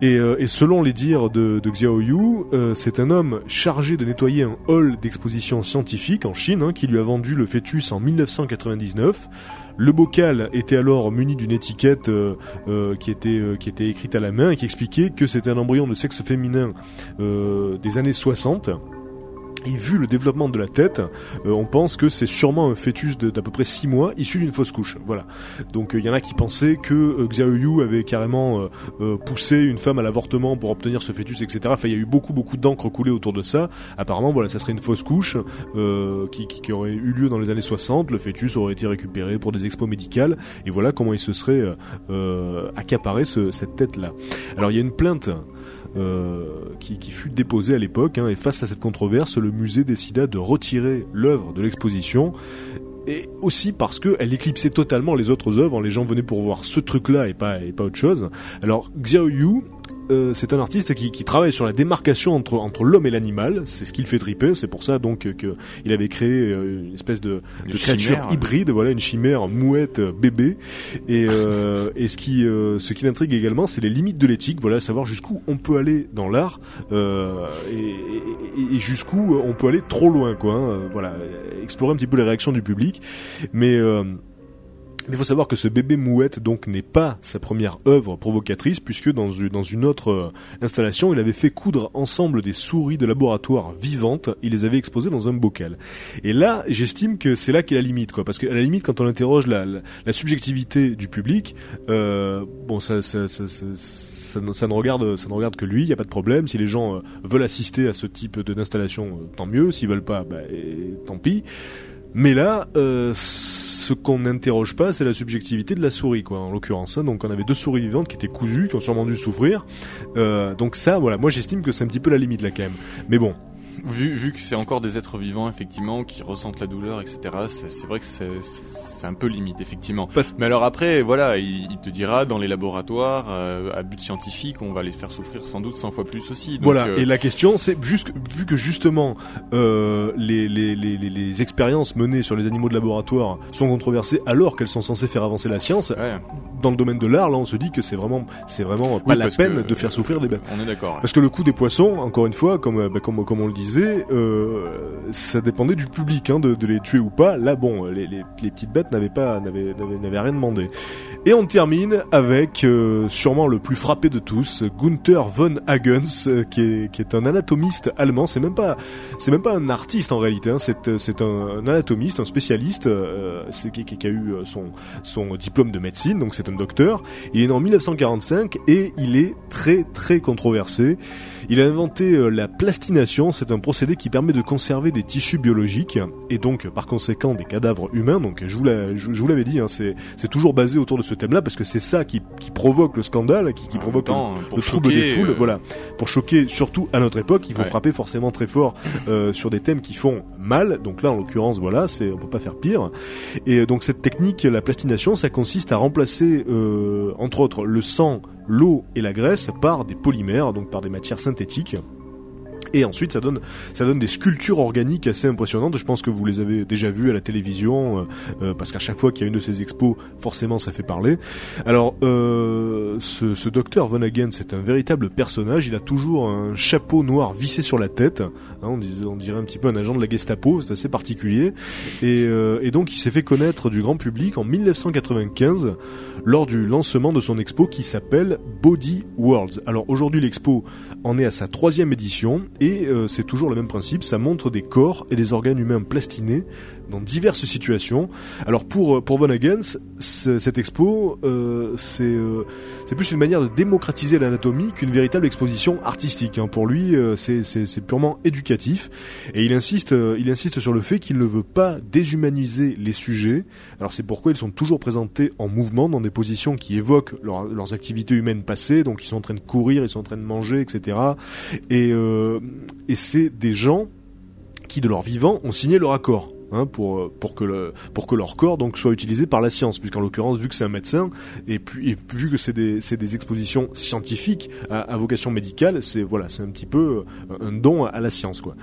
Et, euh, et selon les dires de, de Xiao Yu, euh, c'est un homme chargé de nettoyer un hall d'exposition scientifique en Chine, hein, qui lui a vendu le fœtus en 1999. Le bocal était alors muni d'une étiquette euh, euh, qui était euh, qui était écrite à la main et qui expliquait que c'était un embryon de sexe féminin des années 60. Et vu le développement de la tête, euh, on pense que c'est sûrement un fœtus d'à peu près 6 mois issu d'une fausse couche. Voilà. Donc il y en a qui pensaient que euh, Xiao Yu avait carrément euh, euh, poussé une femme à l'avortement pour obtenir ce fœtus, etc. Enfin, il y a eu beaucoup beaucoup d'encre coulée autour de ça. Apparemment, voilà, ça serait une fausse couche euh, qui, aurait eu lieu dans les années 60. Le fœtus aurait été récupéré pour des expos médicales. Et voilà comment il se serait euh, euh, accaparé ce- cette tête-là. Alors il y a une plainte euh, qui, qui fut déposée à l'époque, hein, et face à cette controverse, le musée décida de retirer l'œuvre de l'exposition, et aussi parce qu'elle éclipsait totalement les autres œuvres, les gens venaient pour voir ce truc-là et pas, et pas autre chose. Alors Xiao Yu, euh, c'est un artiste qui, qui travaille sur la démarcation entre, entre l'homme et l'animal, c'est ce qui le fait triper, c'est pour ça donc que il avait créé euh, une espèce de, Une de créature chimère. hybride, voilà une chimère mouette euh, bébé. Et, euh, et ce qui euh, ce qui l'intrigue également, c'est les limites de l'éthique, voilà savoir jusqu'où on peut aller dans l'art euh, et, et- et jusqu'où on peut aller trop loin, quoi. hein, euh, voilà, explorer un petit peu les réactions du public, mais euh, mais il faut savoir que ce bébé mouette donc n'est pas sa première œuvre provocatrice puisque dans dans une autre euh, installation, il avait fait coudre ensemble des souris de laboratoire vivantes, il les avait exposées dans un bocal. Et là, j'estime que c'est là qu'est la limite quoi parce qu'à la limite quand on interroge la, la, subjectivité du public, euh, bon ça ça, ça, ça, ne- regarde ça ne regarde que lui, il y a pas de problème, si les gens euh, veulent assister à ce type d'installation, euh, tant mieux, s'ils veulent pas bah, tant pis. Mais là, euh, ce qu'on n'interroge pas, c'est la subjectivité de la souris, quoi, en l'occurrence. hein. Donc on avait deux souris vivantes qui étaient cousues, qui ont sûrement dû souffrir. Euh, donc ça, voilà, moi j'estime que c'est un petit peu la limite là quand même. Mais bon, Vu, vu que c'est encore des êtres vivants, effectivement, qui ressentent la douleur, etc., c'est vrai que c'est un peu limite, effectivement. Parce- Mais alors après, voilà, il, il te dira, dans les laboratoires, euh, à but scientifique, on va les faire souffrir sans doute 100 fois plus aussi. Donc, voilà. euh, Et la question, c'est juste vu que justement euh, les, les, les, les, expériences menées sur les animaux de laboratoire sont controversées alors qu'elles sont censées faire avancer la science. ouais, Dans le domaine de l'art, là, on se dit que c'est vraiment, c'est vraiment pas Oui, la peine que- de faire souffrir des bêtes. on est d'accord. Parce que le coût des poissons, encore une fois, comme, bah, comme, comme on le disait, euh, ça dépendait du public hein, de, les tuer ou pas. Là, bon, les, petites bêtes n'avaient pas, n'avaient, n'avaient, rien demandé. Et on termine avec euh, sûrement le plus frappé de tous, Gunther von Hagens, euh, qui est, qui est un anatomiste allemand. C'est même pas, c'est même pas un artiste en réalité. Hein, c'est, c'est un, anatomiste, un spécialiste, qui, a eu son, son diplôme de médecine, donc c'est un docteur. Il est né en 1945 et il est très très controversé. Il a inventé la plastination, c'est un procédé qui permet de conserver des tissus biologiques et donc par conséquent des cadavres humains. Donc je vous, je, je l'avais dit, hein, c'est, toujours basé autour de ce thème-là parce que c'est ça qui, qui provoque le scandale, qui, provoque temps, le, trouble des foules. euh, Voilà, pour choquer surtout à notre époque, il faut Ouais. frapper forcément très fort euh, sur des thèmes qui font mal. Donc là, en l'occurrence, voilà, c'est on peut pas faire pire. Et donc cette technique, la plastination, ça consiste à remplacer, euh, entre autres, le sang, l'eau et la graisse par des polymères, donc par des matières synthétiques. Et ensuite, ça donne, ça donne des sculptures organiques assez impressionnantes. Je pense que vous les avez déjà vues à la télévision, euh, euh, parce qu'à chaque fois qu'il y a une de ces expos, forcément, ça fait parler. Alors, euh, ce, docteur Von Hagen, c'est un véritable personnage. Il a toujours un chapeau noir vissé sur la tête. Hein, on, dirait un petit peu un agent de la Gestapo. C'est assez particulier. Et, donc, il s'est fait connaître du grand public en 1995 lors du lancement de son expo qui s'appelle Body Worlds. Alors aujourd'hui, l'expo en est à sa troisième édition euh, c'est toujours le même principe. Ça montre des corps et des organes humains plastinés dans diverses situations. Alors pour euh, pour Von Hagens, ce- cette expo, euh, c'est euh, c'est plus une manière de démocratiser l'anatomie qu'une véritable exposition artistique. hein. Pour lui, euh, c'est purement éducatif et il insiste euh, il insiste sur le fait qu'il ne veut pas déshumaniser les sujets. Alors c'est pourquoi ils sont toujours présentés en mouvement dans des positions qui évoquent leur- leurs activités humaines passées. Donc ils sont en train de courir, ils sont en train de manger, etc. Et et c'est des gens qui de leur vivant ont signé leur accord. Hein, pour pour que le pour que leur corps donc soit utilisé par la science. Puisqu'en l'occurrence vu que c'est un médecin et puis et vu que c'est des des expositions scientifiques à, vocation médicale c'est voilà un petit peu euh, un don à la science quoi.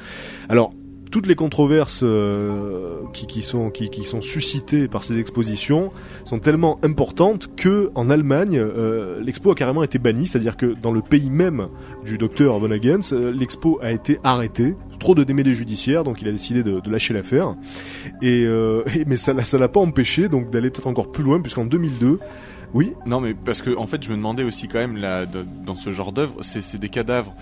Alors toutes les controverses euh, qui, sont suscitées par ces expositions sont tellement importantes que en Allemagne euh, l'expo a carrément été bannie. C'est-à-dire que dans le pays même du docteur Von Hagens euh, l'expo a été arrêtée. Trop de démêlés judiciaires donc il a décidé de, de lâcher l'affaire. Et, mais ça ça l'a pas empêché donc d'aller peut-être encore plus loin puisqu'en 2002 oui. Non, mais parce que en fait, je me demandais aussi quand même là, dans ce genre d'œuvre, c'est des cadavres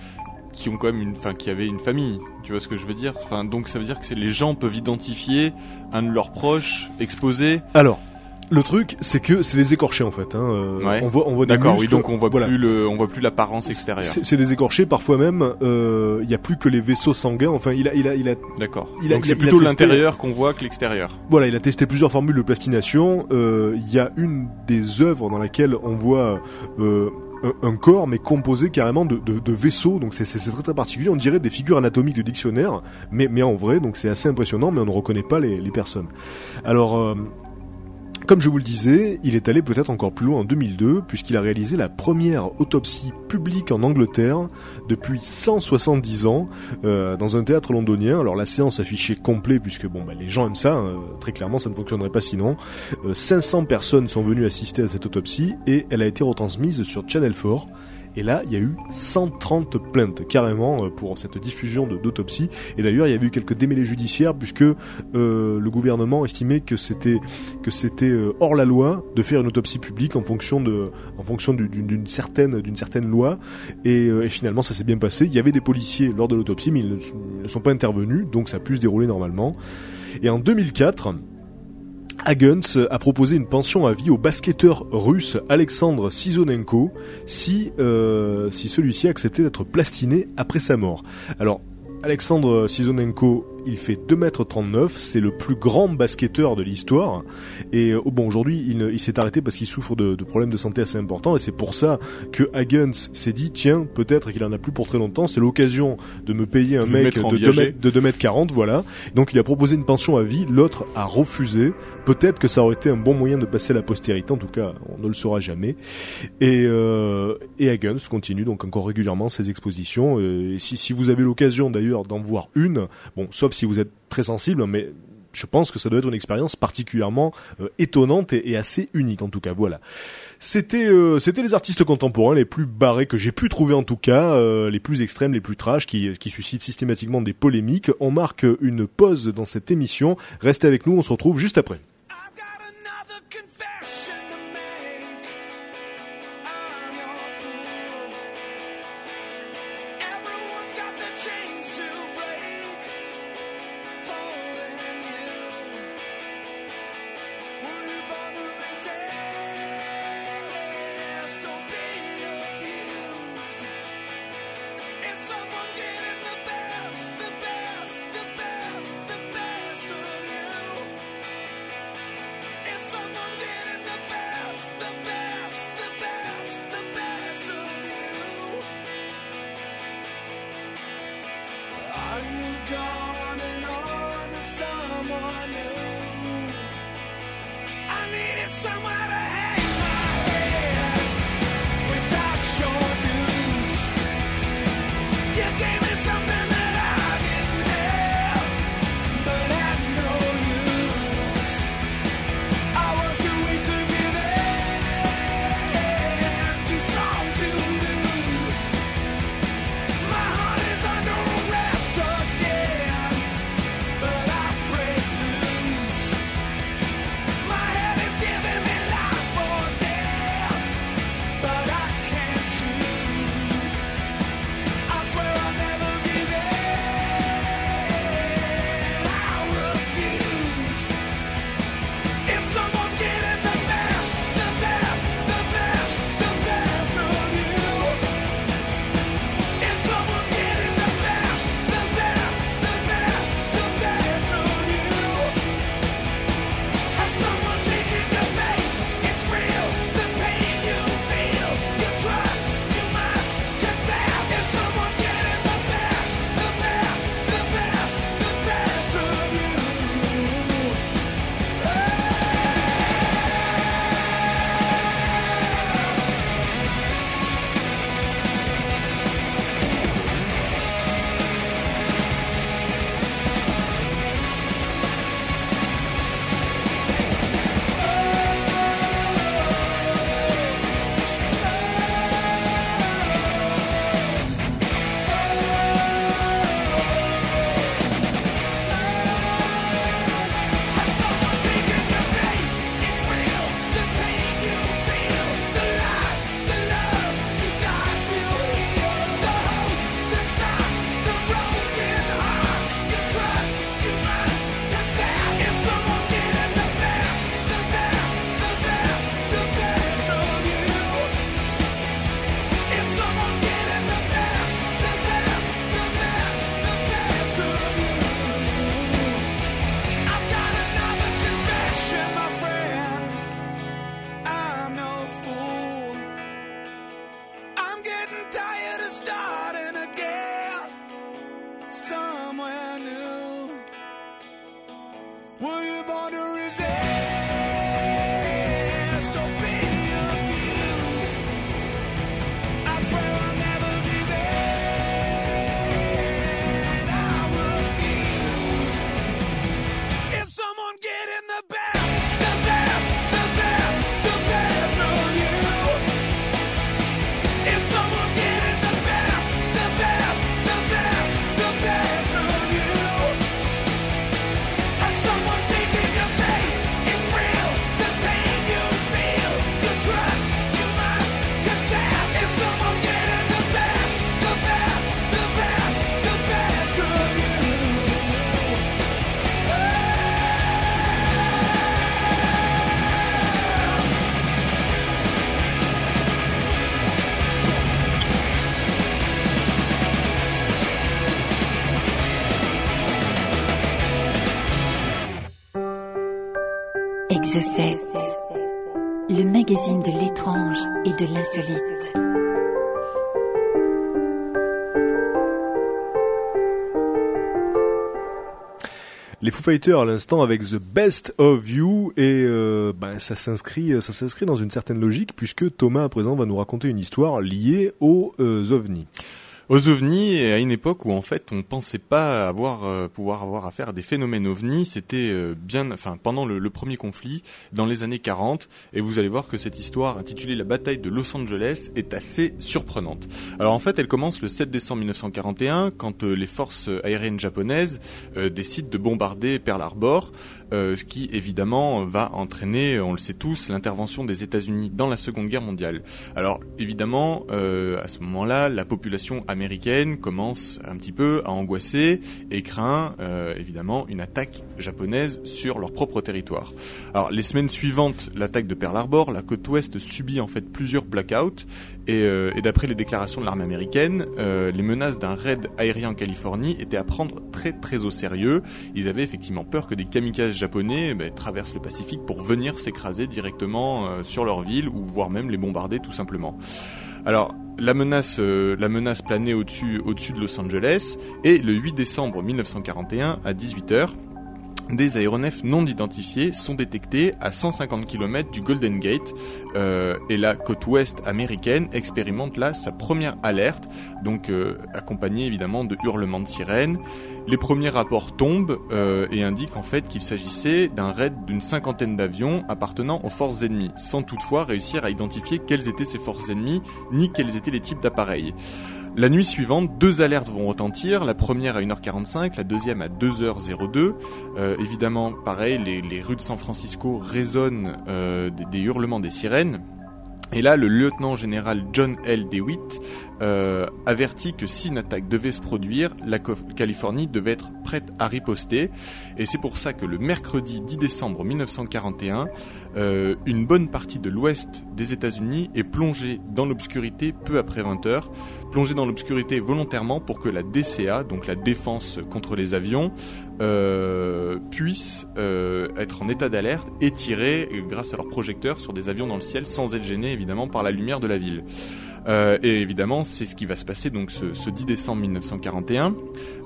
qui ont quand même une, enfin, qui avaient une famille. Tu vois ce que je veux dire? Enfin, donc ça veut dire que les gens peuvent identifier un de leurs proches exposé. alors le truc c'est que c'est des écorchés en fait hein. euh, Ouais. on voit on voit des D'accord, oui, donc on voit voilà. plus le, on voit plus l'apparence extérieure. C'est des écorchés, parfois même. euh, Il y a plus que les vaisseaux sanguins. Enfin, il a, il a, il a, D'accord. Donc c'est plutôt l'intérieur qu'on voit que l'extérieur. voilà, il a testé plusieurs formules de plastination. Euh, Il y a une des œuvres dans laquelle on voit euh, un, corps, mais composé carrément de, de, de vaisseaux. Donc c'est très très particulier. On dirait des figures anatomiques de dictionnaire, mais mais en vrai. Donc c'est assez impressionnant, mais on ne reconnaît pas les, les personnes. Alors. euh, comme je vous le disais, il est allé peut-être encore plus loin en 2002, puisqu'il a réalisé la première autopsie publique en Angleterre depuis 170 ans, euh, dans un théâtre londonien. Alors la séance affichée complet, puisque bon, bah, les gens aiment ça, hein, très clairement ça ne fonctionnerait pas sinon. Euh, 500 personnes sont venues assister à cette autopsie, et elle a été retransmise sur Channel 4. Et là, il y a eu 130 plaintes carrément euh, pour cette diffusion d'autopsie. Et d'ailleurs, il y avait eu quelques démêlés judiciaires puisque euh, le gouvernement estimait que c'était que c'était euh, hors la loi de faire une autopsie publique en fonction de en fonction du- d'une certaine d'une certaine loi. Et, finalement, ça s'est bien passé. Il y avait des policiers lors de l'autopsie, mais ils ne sont pas intervenus, donc ça a pu se dérouler normalement. Et en 2004. Hagens a proposé une pension à vie au basketteur russe Alexandre Sizonenko si, euh, si celui-ci acceptait d'être plastiné après sa mort. Alors, Alexandre Sizonenko il fait 2m39, c'est le plus grand basketteur de l'histoire. Et euh, bon, aujourd'hui, il, il s'est arrêté parce qu'il souffre de, de problèmes de santé assez importants, et c'est pour ça que Huggins s'est dit, tiens, peut-être qu'il en a plus pour très longtemps, c'est l'occasion de me payer un De mec de 2 viager. mètres, de 2 mètres 40, voilà. Donc il a proposé une pension à vie, l'autre a refusé. Peut-être que ça aurait été un bon moyen de passer à la postérité, en tout cas, on ne le saura jamais. Et, euh, et continue donc encore régulièrement ses expositions. Euh, et si, si vous avez l'occasion d'ailleurs d'en voir une, bon, sauf si vous êtes très sensible, mais je pense que ça doit être une expérience particulièrement euh, étonnante et, assez unique en tout cas. Voilà. C'était euh, c'était les artistes contemporains les plus barrés que j'ai pu trouver en tout cas, euh, les plus extrêmes, les plus trash, qui, qui suscitent systématiquement des polémiques. On marque une pause dans cette émission. Restez avec nous, on se retrouve juste après. You going on to someone new? I needed somewhere Les Foo Fighters à l'instant avec The Best of You et euh, ça s'inscrit ça s'inscrit dans une certaine logique puisque Thomas à présent va nous raconter une histoire liée aux euh, ovnis. Aux ovnis, et à une époque où en fait on pensait pas avoir euh, pouvoir avoir affaire à des phénomènes ovnis, c'était euh, bien, enfin pendant le, le premier conflit dans les années 40, et vous allez voir que cette histoire intitulée La bataille de Los Angeles est assez surprenante. Alors en fait, elle commence le 7 décembre 1941 quand euh, les forces aériennes japonaises euh, décident de bombarder Pearl Harbor. Euh, ce qui évidemment va entraîner, on le sait tous, l'intervention des États-Unis dans la Seconde Guerre mondiale. Alors évidemment, euh, à ce moment-là, la population américaine commence un petit peu à angoisser et craint euh, évidemment une attaque japonaise sur leur propre territoire. Alors les semaines suivantes, l'attaque de Pearl Harbor, la côte ouest subit en fait plusieurs blackouts et, euh, et d'après les déclarations de l'armée américaine, euh, les menaces d'un raid aérien en Californie étaient à prendre très très au sérieux. Ils avaient effectivement peur que des kamikazes japonais ben, traversent le Pacifique pour venir s'écraser directement euh, sur leur ville ou voire même les bombarder tout simplement. Alors la menace, euh, la menace planait au-dessus, au-dessus de Los Angeles et le 8 décembre 1941 à 18h, des aéronefs non identifiés sont détectés à 150 km du Golden Gate euh, et la côte ouest américaine expérimente là sa première alerte, donc euh, accompagnée évidemment de hurlements de sirènes. Les premiers rapports tombent euh, et indiquent en fait qu'il s'agissait d'un raid d'une cinquantaine d'avions appartenant aux forces ennemies, sans toutefois réussir à identifier quelles étaient ces forces ennemies ni quels étaient les types d'appareils. La nuit suivante, deux alertes vont retentir, la première à 1h45, la deuxième à 2h02. Euh, évidemment, pareil, les, rues de San Francisco résonnent euh, des, hurlements des sirènes. Et là, le lieutenant général John L. DeWitt euh, avertit que si une attaque devait se produire, la Californie devait être prête à riposter. Et c'est pour ça que le mercredi 10 décembre 1941, euh, une bonne partie de l'ouest des États-Unis est plongée dans l'obscurité peu après 20 heures, plongée dans l'obscurité volontairement pour que la DCA, donc la défense contre les avions, euh, puisse euh, être en état d'alerte et tirer euh, grâce à leurs projecteurs sur des avions dans le ciel sans être gênés évidemment par la lumière de la ville. Euh, et évidemment, c'est ce qui va se passer donc ce, ce 10 décembre 1941.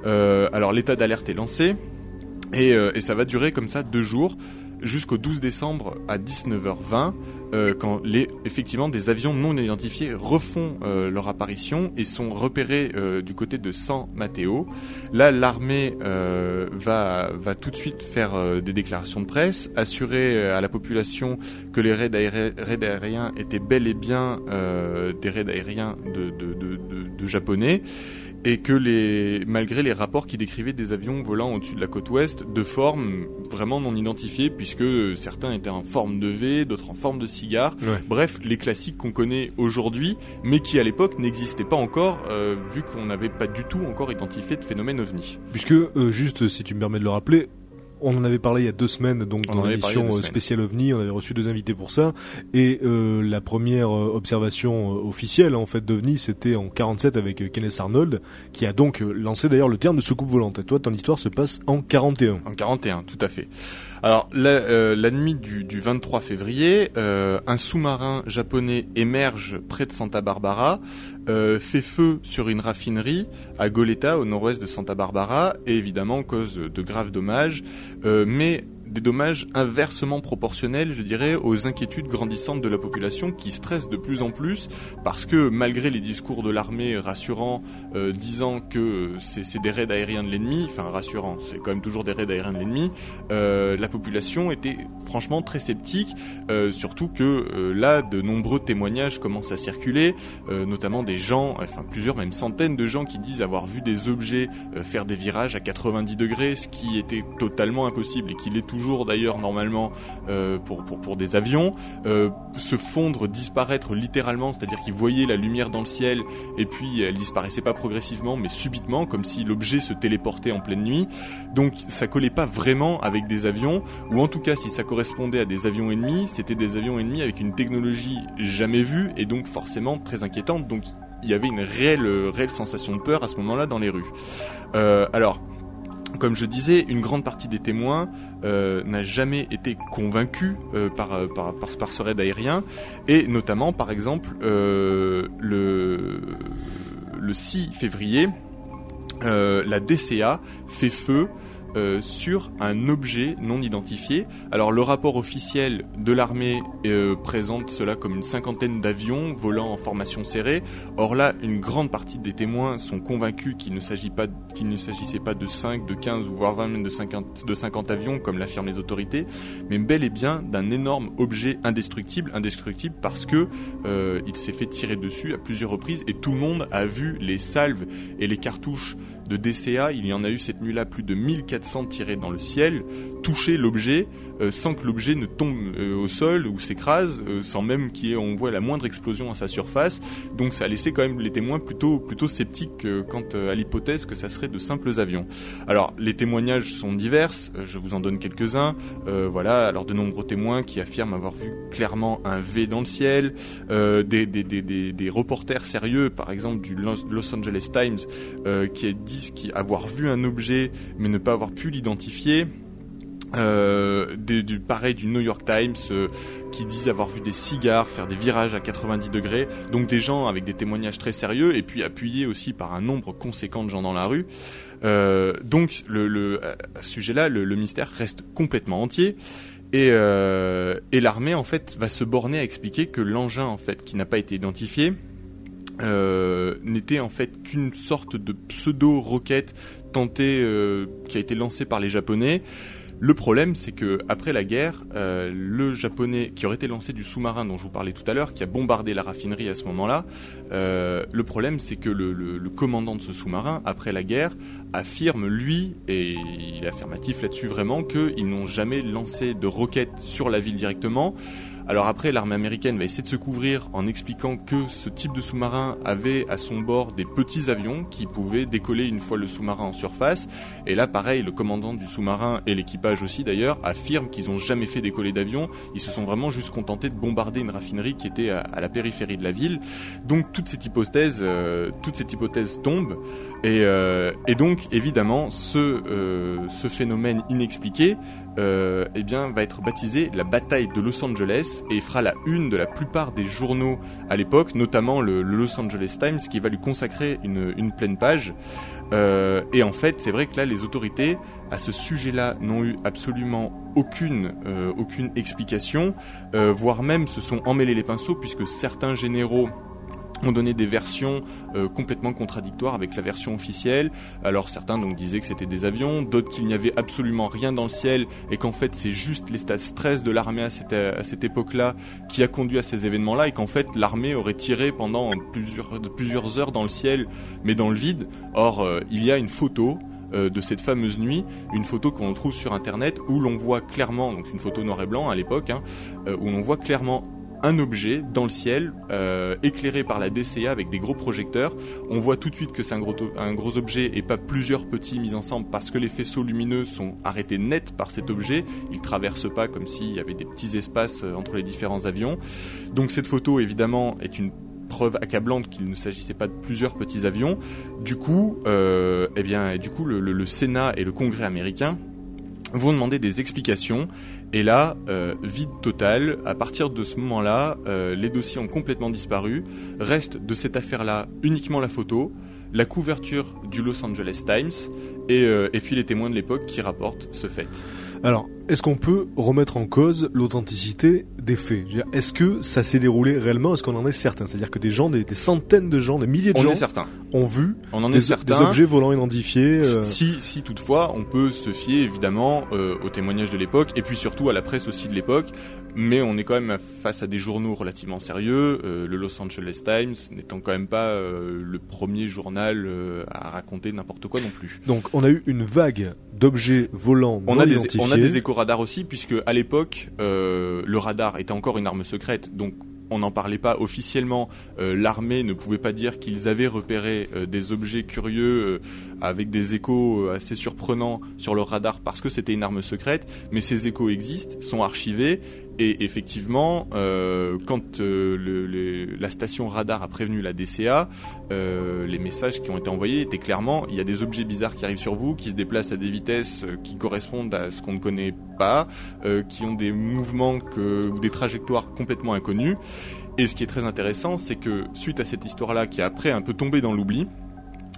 Euh, alors l'état d'alerte est lancé et, euh, et ça va durer comme ça deux jours jusqu'au 12 décembre à 19h20 euh, quand les effectivement des avions non identifiés refont euh, leur apparition et sont repérés euh, du côté de San Mateo. Là, l'armée euh, va va tout de suite faire des déclarations de presse, assurer à la population que les raids, aériens étaient bel et bien des raids aériens de, de, de japonais et que les malgré les rapports qui décrivaient des avions volant au-dessus de la côte ouest de forme vraiment non identifiée puisque certains étaient en forme de V, d'autres en forme de cigare. Ouais. Bref, les classiques qu'on connaît aujourd'hui, mais qui à l'époque n'existaient pas encore, euh, vu qu'on n'avait pas du tout encore identifié de phénomène ovni. Puisque, euh, juste si tu me permets de le rappeler, on en avait parlé il y a deux semaines, donc On dans l'émission euh, spéciale OVNI, on avait reçu deux invités pour ça, et euh, la première euh, observation euh, officielle en fait d'OVNI, c'était en 47 avec Kenneth Arnold, qui a donc lancé d'ailleurs le terme de soucoupe volante. Et toi, ton histoire se passe en 41. En 41, tout à fait. Alors la, euh, la nuit du, du 23 février, euh, un sous-marin japonais émerge près de Santa Barbara, euh, fait feu sur une raffinerie à Goleta, au nord-ouest de Santa Barbara, et évidemment cause de graves dommages, mais des dommages inversement proportionnels, je dirais, aux inquiétudes grandissantes de la population qui stresse de plus en plus parce que malgré les discours de l'armée rassurants euh, disant que c'est c'est des raids aériens de l'ennemi, enfin rassurant, c'est quand même toujours des raids aériens de l'ennemi, euh, la population était franchement très sceptique, euh, surtout que euh, là de nombreux témoignages commencent à circuler, euh, notamment des gens, enfin plusieurs, même centaines de gens qui disent avoir vu des objets euh, faire des virages à 90 degrés, ce qui était totalement impossible et qui l'est toujours d'ailleurs normalement euh, pour, pour, pour des avions, euh, se fondre, disparaître littéralement, c'est-à-dire qu'ils voyaient la lumière dans le ciel et puis elle disparaissait pas progressivement mais subitement comme si l'objet se téléportait en pleine nuit. Donc ça collait pas vraiment avec des avions ou en tout cas si ça correspondait à des avions ennemis, c'était des avions ennemis avec une technologie jamais vue et donc forcément très inquiétante. Donc il y avait une réelle, réelle sensation de peur à ce moment-là dans les rues. Euh, alors, comme je disais, une grande partie des témoins euh, n'a jamais été convaincue euh, par, euh, par, par, par ce raid aérien, et notamment, par exemple, le, le 6 février, la DCA fait feu euh, sur un objet non identifié. Alors le rapport officiel de l'armée euh, présente cela comme une cinquantaine d'avions volant en formation serrée. Or là, une grande partie des témoins sont convaincus qu'il ne s'agit pas qu'il ne s'agissait pas de 5, de 15 ou voire 20 même de 50 de 50 avions comme l'affirment les autorités, mais bel et bien d'un énorme objet indestructible, indestructible parce que euh, il s'est fait tirer dessus à plusieurs reprises et tout le monde a vu les salves et les cartouches de DCA, il y en a eu cette nuit-là plus de 1400 tirés dans le ciel, toucher l'objet euh, sans que l'objet ne tombe euh, au sol ou s'écrase, euh, sans même qu'on voit la moindre explosion à sa surface. Donc ça a laissé quand même les témoins plutôt plutôt sceptiques quant à l'hypothèse que ça serait de simples avions. Alors les témoignages sont divers, je vous en donne quelques-uns. Voilà, alors de nombreux témoins qui affirment avoir vu clairement un V dans le ciel, des, des, reporters sérieux, par exemple du Los Angeles Times, qui disent qui avoir vu un objet mais ne pas avoir pu l'identifier. Euh, du pareil du New York Times euh, qui disent avoir vu des cigares faire des virages à 90 degrés. Donc des gens avec des témoignages très sérieux et puis appuyés aussi par un nombre conséquent de gens dans la rue. Euh, donc le, à ce sujet-là le, le mystère reste complètement entier. Et, et l'armée en fait va se borner à expliquer que l'engin en fait qui n'a pas été identifié euh, n'était en fait qu'une sorte de pseudo roquette tentée euh, qui a été lancée par les japonais. Le problème, c'est que après la guerre, euh, le japonais qui aurait été lancé du sous-marin dont je vous parlais tout à l'heure, qui a bombardé la raffinerie à ce moment-là, euh, le problème, c'est que le, le- le commandant de ce sous-marin, après la guerre, affirme lui, et il est affirmatif là-dessus vraiment, qu'ils n'ont jamais lancé de roquettes sur la ville directement. Alors après, l'armée américaine va essayer de se couvrir en expliquant que ce type de sous-marin avait à son bord des petits avions qui pouvaient décoller une fois le sous-marin en surface. Et là, pareil, le commandant du sous-marin et l'équipage aussi d'ailleurs affirment qu'ils n'ont jamais fait décoller d'avion. Ils se sont vraiment juste contentés de bombarder une raffinerie qui était à, la périphérie de la ville. Donc toute cette hypothèse, euh, toute cette hypothèse tombe. Et, euh, et donc évidemment, ce, euh, phénomène inexpliqué euh, eh va être baptisé la bataille de Los Angeles et fera la une de la plupart des journaux à l'époque, notamment le, Los Angeles Times, qui va lui consacrer une, pleine page. Et en fait, c'est vrai que là, les autorités à ce sujet-là n'ont eu absolument aucune, aucune explication, voire même se sont emmêlés les pinceaux puisque certains généraux ont donné des versions euh, complètement contradictoires avec la version officielle. Alors certains donc disaient que c'était des avions, d'autres qu'il n'y avait absolument rien dans le ciel et qu'en fait c'est juste l'état de stress de l'armée à cette, époque-là qui a conduit à ces événements-là et qu'en fait l'armée aurait tiré pendant plusieurs, heures dans le ciel mais dans le vide. Or euh, il y a une photo euh, de cette fameuse nuit, une photo qu'on trouve sur internet où l'on voit clairement, donc une photo noir et blanc à l'époque, hein, où l'on voit clairement un objet dans le ciel, euh, éclairé par la DCA avec des gros projecteurs. On voit tout de suite que c'est un gros, objet et pas plusieurs petits mis ensemble parce que les faisceaux lumineux sont arrêtés net par cet objet. Ils traversent pas comme s'il y avait des petits espaces euh, entre les différents avions. Donc cette photo évidemment est une preuve accablante qu'il ne s'agissait pas de plusieurs petits avions. Du coup, euh, eh bien, du coup, le, le- le Sénat et le Congrès américain vont demander des explications. Et là, euh, vide total. À partir de ce moment-là, euh, les dossiers ont complètement disparu. Reste de cette affaire-là uniquement la photo, la couverture du Los Angeles Times et, euh, et puis les témoins de l'époque qui rapportent ce fait. Alors, est-ce qu'on peut remettre en cause l'authenticité des faits? Est-ce que ça s'est déroulé réellement? Est-ce qu'on en est certain? C'est-à-dire que des gens, des, des centaines de gens, des milliers de On gens ont vu On en des, est certain. des objets volants identifiés. euh, Si, si toutefois, on peut se fier évidemment euh, aux témoignages de l'époque et puis surtout à la presse aussi de l'époque, mais on est quand même face à des journaux relativement sérieux, euh, le Los Angeles Times n'étant quand même pas euh, le premier journal euh, à raconter n'importe quoi non plus. Donc, on a eu une vague d'objets volants On non a, des, identifiés. on a des éco-radars aussi, puisque à l'époque, euh, le radar était encore une arme secrète, donc on n'en parlait pas officiellement. Euh, L'armée ne pouvait pas dire qu'ils avaient repéré euh, des objets curieux euh, avec des échos euh, assez surprenants sur leur radar parce que c'était une arme secrète, mais ces échos existent, sont archivés, Et effectivement, euh, quand euh, le- le- la station radar a prévenu la DCA, euh, les messages qui ont été envoyés étaient clairement il y a des objets bizarres qui arrivent sur vous, qui se déplacent à des vitesses euh, qui correspondent à ce qu'on ne connaît pas, euh, qui ont des mouvements que, ou des trajectoires complètement inconnues. Et ce qui est très intéressant, c'est que suite à cette histoire-là, qui après un peu tombé dans l'oubli,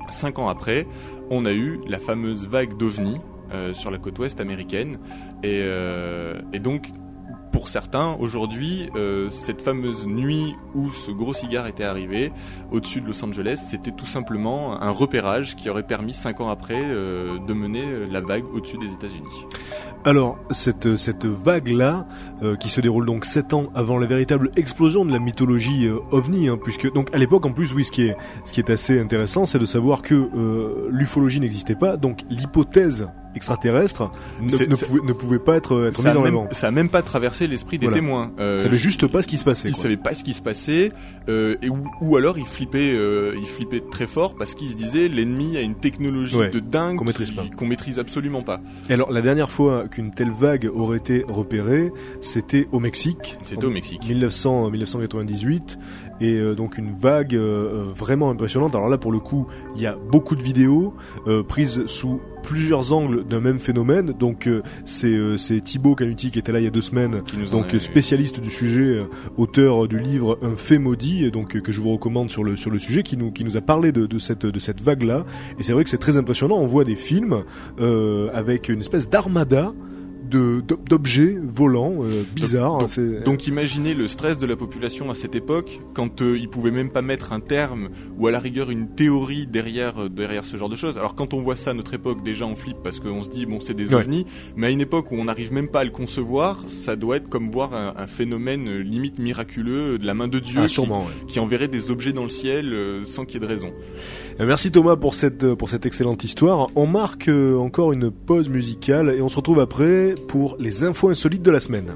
cinq ans après, on a eu la fameuse vague d'OVNI euh, sur la côte ouest américaine. Et, et donc, pour certains, aujourd'hui, euh, cette fameuse nuit où ce gros cigare était arrivé au-dessus de Los Angeles, c'était tout simplement un repérage qui aurait permis cinq ans après euh, de mener la vague au-dessus des États-Unis. Alors, cette, cette vague-là, euh, qui se déroule donc sept ans avant la véritable explosion de la mythologie ovni, hein, puisque donc à l'époque en plus, oui, ce qui est, ce qui est assez intéressant, c'est de savoir que l'ufologie n'existait pas, donc l'hypothèse extraterrestre ne, pouvait, ne pouvait pas être, être mise en même, avant. ça a même pas traversé l'esprit des Voilà. témoins. Euh, Ils savaient juste pas ce qui se passait. Ils quoi. savaient pas ce qui se passait, euh, et ou, ou alors ils flippaient, euh, ils flippaient très fort parce qu'ils se disaient l'ennemi a une technologie Ouais, de dingue qu'on maîtrise pas. qu'on maîtrise absolument pas. Et alors, la dernière fois qu'une telle vague aurait été repérée, c'était au Mexique. C'était au Mexique. 1900, 1998 et euh, donc une vague euh, vraiment impressionnante. Alors là pour le coup il y a beaucoup de vidéos euh, prises sous plusieurs angles d'un même phénomène. Donc euh, c'est euh, c'est Thibaut Canuti qui était là il y a deux semaines, Qui nous en donc a- spécialiste du sujet, euh, auteur du livre Un fait maudit, donc euh, que je vous recommande sur le sur le sujet, qui nous qui nous a parlé de, de cette de cette vague là. Et c'est vrai que c'est très impressionnant. On voit des films euh, avec une espèce d'armada d'objets volants euh, bizarres. hein, donc- imaginez le stress de la population à cette époque, quand euh, ils pouvaient même pas mettre un terme ou à la rigueur une théorie derrière euh, derrière ce genre de choses. Alors quand on voit ça à notre époque, déjà on flippe parce qu'on se dit bon c'est des Ouais. ovnis, mais à une époque où on n'arrive même pas à le concevoir, ça doit être comme voir un, un phénomène euh, limite miraculeux euh, de la main de Dieu Ah, qui, sûrement, ouais. qui enverrait des objets dans le ciel euh, sans qu'il y ait de raison. Euh, Merci Thomas pour cette, euh, pour cette excellente histoire. On marque euh, encore une pause musicale et on se retrouve après pour les infos insolites de la semaine.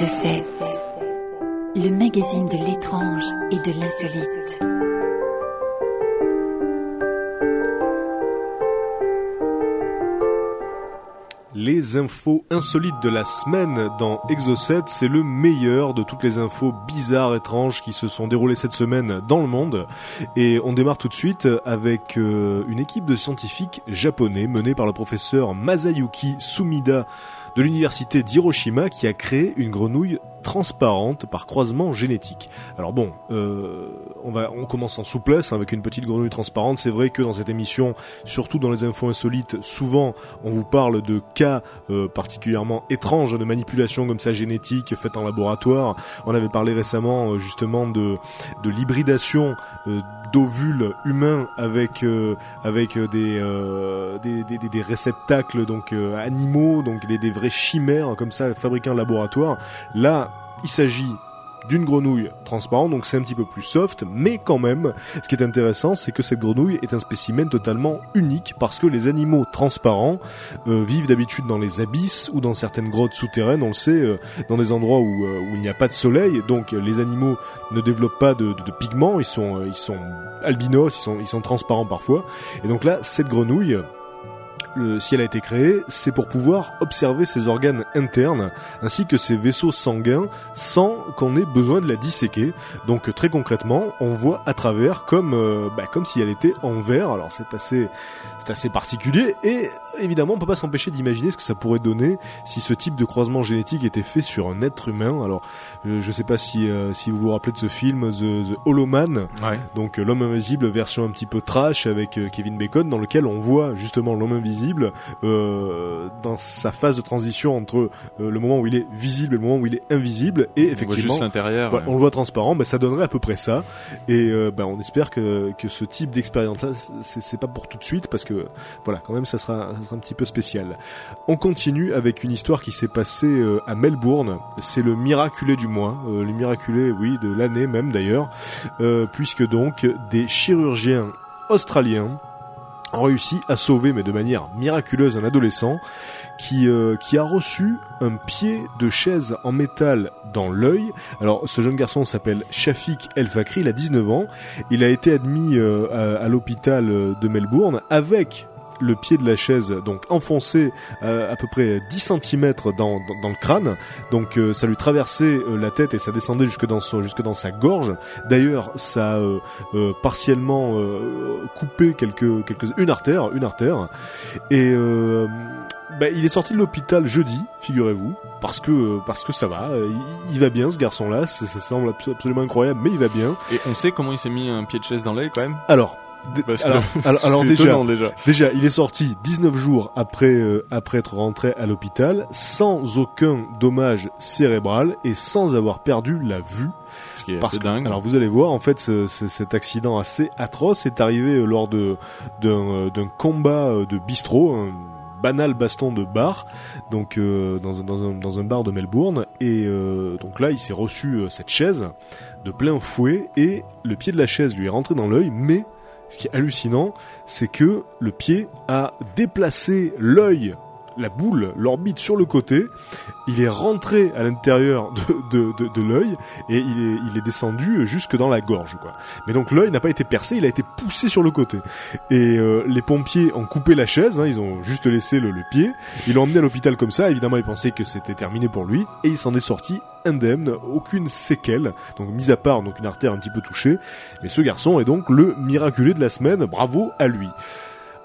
Mix 7, le magazine de l'étrange et de l'insolite. Les infos insolites de la semaine dans Exocet, c'est le meilleur de toutes les infos bizarres, étranges qui se sont déroulées cette semaine dans le monde. Et on démarre tout de suite avec euh, une équipe de scientifiques japonais menée par le professeur Masayuki Sumida de l'université d'Hiroshima qui a créé une grenouille transparente par croisement génétique. Alors bon, euh, on va, on commence en souplesse hein, avec une petite grenouille transparente. C'est vrai que dans cette émission, surtout dans les infos insolites, souvent on vous parle de cas euh, particulièrement étranges de manipulation comme ça génétique faite en laboratoire. On avait parlé récemment euh, justement de de l'hybridation d'ovules humains avec avec des, des, réceptacles donc animaux donc des, des vrais chimères comme ça fabriqués en laboratoire. Là il s'agit d'une grenouille transparente, donc c'est un petit peu plus soft, mais quand même, ce qui est intéressant, c'est que cette grenouille est un spécimen totalement unique, parce que les animaux transparents euh, vivent d'habitude dans les abysses ou dans certaines grottes souterraines, on le sait, euh, dans des endroits où, euh, où il n'y a pas de soleil, donc les animaux ne développent pas de, pigments, ils sont, albinos, ils sont transparents parfois, et donc là, cette grenouille, le- si elle a été créée, c'est pour pouvoir observer ses organes internes ainsi que ses vaisseaux sanguins sans qu'on ait besoin de la disséquer. Donc très concrètement, on voit à travers comme euh, bah, comme si elle était en verre. Alors c'est assez c'est assez particulier et évidemment on peut pas s'empêcher d'imaginer ce que ça pourrait donner si ce type de croisement génétique était fait sur un être humain. Alors euh, je sais pas si euh, si vous vous rappelez de ce film The, The Hollow Man, Ouais. donc euh, l'homme invisible version un petit peu trash avec Kevin Bacon dans lequel on voit justement l'homme invisible euh, dans sa phase de transition entre le moment où il est visible et le moment où il est invisible et On voit effectivement juste l'intérieur. voilà, ouais. on le voit transparent, bah, ça donnerait à peu près ça. Et bah, on espère que, que ce type d'expérience-là, c'est c'est pas pour tout de suite, parce que voilà, quand même, ça sera, ça sera un petit peu spécial. On continue avec une histoire qui s'est passée euh, à Melbourne. C'est le miraculé du mois, euh, le miraculé, oui, de l'année même d'ailleurs, euh, puisque donc des chirurgiens australiens réussi à sauver, mais de manière miraculeuse, un adolescent qui, euh, qui a reçu un pied de chaise en métal dans l'œil. Alors, ce jeune garçon s'appelle Shafik El Fakri, il a 19 ans. Il a été admis euh, à, l'hôpital euh, de Melbourne avec le pied de la chaise donc enfoncé euh, à peu près 10 cm dans, dans, dans le crâne. Donc euh, ça lui traversait euh, la tête et ça descendait jusque dans son, jusque dans sa gorge. D'ailleurs ça a partiellement coupé quelques, quelques une artère une artère. Et bah, il est sorti de l'hôpital jeudi, figurez-vous, parce que parce que ça va, il, il va bien ce garçon-là, ça, ça semble abso- absolument incroyable, mais il va bien. Et on sait comment il s'est mis un pied de chaise dans l'œil quand même? Alors, alors, alors, déjà, déjà. déjà, il est sorti 19 jours après euh, après être rentré à l'hôpital, sans aucun dommage cérébral et sans avoir perdu la vue. Ce qui est Parce assez que- dingue. alors vous allez voir, en fait, ce- ce- cet accident assez atroce est arrivé euh, lors de d'un euh, combat de bistrot, un banal baston de bar, donc euh, dans, un, dans, un, dans un bar de Melbourne. Et euh, donc là, il s'est reçu euh, cette chaise de plein fouet et le pied de la chaise lui est rentré dans l'œil, mais ce qui est hallucinant, c'est que le pied a déplacé l'œil, la boule, l'orbite sur le côté. Il est rentré à l'intérieur de, de, de, de l'œil et il est, il est descendu jusque dans la gorge. Quoi. Mais donc l'œil n'a pas été percé, il a été poussé sur le côté. Et euh, les pompiers ont coupé la chaise, hein, ils ont juste laissé le, le pied. Ils l'ont emmené à l'hôpital comme ça, évidemment ils pensaient que c'était terminé pour lui. Et il s'en est sorti indemne, aucune séquelle, donc mis à part donc une artère un petit peu touchée. Mais ce garçon est donc le miraculé de la semaine, bravo à lui.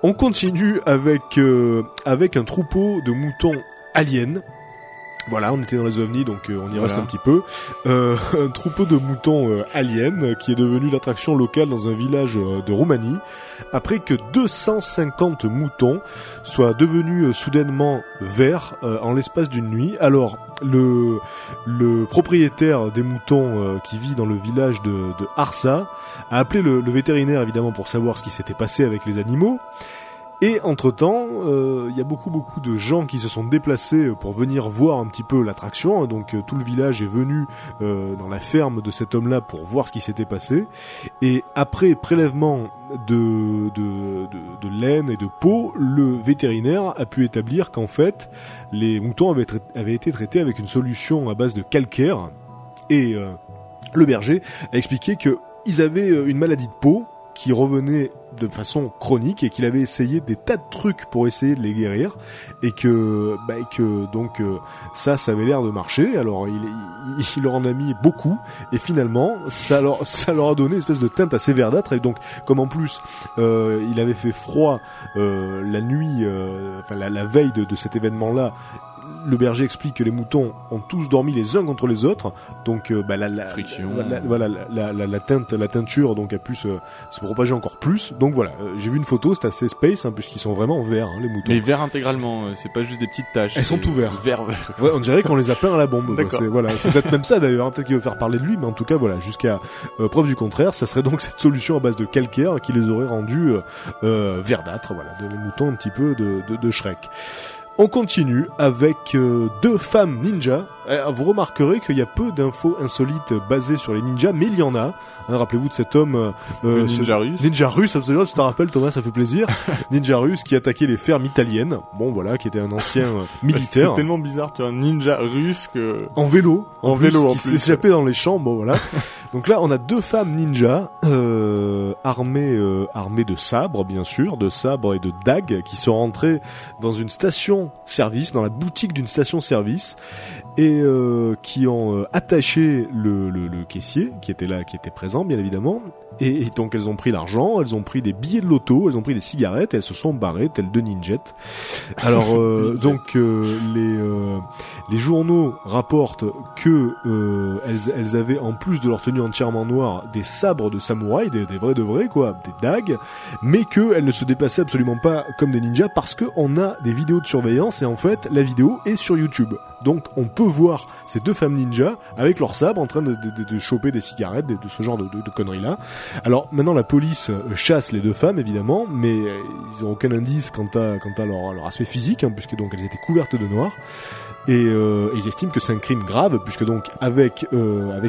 On continue avec, euh, avec un troupeau de moutons aliens. Voilà, on était dans les ovnis, donc euh, on y Voilà. reste un petit peu. Euh, un troupeau de moutons euh, aliens qui est devenu l'attraction locale dans un village de Roumanie, après que 250 moutons soient devenus soudainement verts euh, en l'espace d'une nuit. Alors, le, le propriétaire des moutons euh, qui vit dans le village de, de Arsa a appelé le, le vétérinaire évidemment pour savoir ce qui s'était passé avec les animaux. Et entre-temps, euh, il y a beaucoup beaucoup de gens qui se sont déplacés pour venir voir un petit peu l'attraction. Donc euh, tout le village est venu euh, dans la ferme de cet homme-là pour voir ce qui s'était passé. Et après prélèvement de, de, laine et de peau, le vétérinaire a pu établir qu'en fait, les moutons avaient, avaient été traités avec une solution à base de calcaire. Et le berger a expliqué que ils avaient une maladie de peau qui revenait de façon chronique et qu'il avait essayé des tas de trucs pour essayer de les guérir. Et que bah, que donc euh, ça ça avait l'air de marcher. Alors il, leur en a mis beaucoup. Et finalement ça leur ça leur a donné une espèce de teinte assez verdâtre. Et donc comme en plus euh, il avait fait froid euh, la nuit enfin la, veille de, de cet événement là le berger explique que les moutons ont tous dormi les uns contre les autres, donc euh, bah, la, la, Friction. la- voilà la, la, teinte, la teinture donc a pu se, se propager encore plus. Donc voilà, euh, j'ai vu une photo, c'est assez space hein, puisqu'ils sont vraiment verts hein, les moutons. Mais vert intégralement, euh, c'est pas juste des petites taches. Elles sont c'est tout vert. Vert. Ouais, on dirait qu'on les a peints à la bombe. D'accord. C'est voilà, c'est peut-être même ça d'ailleurs. hein, Peut-être qu'il veut faire parler de lui, mais en tout cas voilà, jusqu'à euh, preuve du contraire, ça serait donc cette solution à base de calcaire qui les aurait rendus euh, euh, verdâtres. Voilà, de- les moutons un petit peu de, de, de Shrek. On continue avec euh, deux femmes ninjas. Euh, vous remarquerez qu'il y a peu d'infos insolites basées sur les ninjas, mais il y en a. Hein, Rappelez-vous de cet homme euh, euh, ce- ninja russe. Ninja russe, absolument, tu t'en rappelles Thomas, ça fait plaisir. Ninja russe qui attaquait les fermes italiennes. Bon voilà, qui était un ancien euh, militaire. C'est tellement bizarre, tu vois, un ninja russe que... En vélo, En plus, vélo, en qui s'échappait dans les champs, bon voilà. Donc là, on a deux femmes ninjas euh, armées, euh, armées de sabres, bien sûr, de sabres et de dagues, qui sont rentrées dans une station-service, dans la boutique d'une station-service, et euh, qui ont euh, attaché le, caissier, qui était là, qui était présent, bien évidemment. Et, et donc elles ont pris l'argent, elles ont pris des billets de loto, elles ont pris des cigarettes, et elles se sont barrées telles deux ninjettes. Alors euh, donc euh, les euh, les journaux rapportent que euh, elles, elles avaient en plus de leur tenue entièrement noire des sabres de samouraï, des, des vrais de vrais quoi, des dagues, mais que elles ne se dépassaient absolument pas comme des ninjas parce que on a des vidéos de surveillance et en fait la vidéo est sur YouTube. Donc on peut voir ces deux femmes ninjas avec leurs sabres en train de, de, de- de choper des cigarettes, de, ce genre de, de, de conneries là. Alors maintenant la police euh, chasse les deux femmes évidemment, mais euh, ils n'ont aucun indice quant à, leur, aspect physique, hein, puisque donc elles étaient couvertes de noir. Et euh, ils estiment que c'est un crime grave, puisque donc avec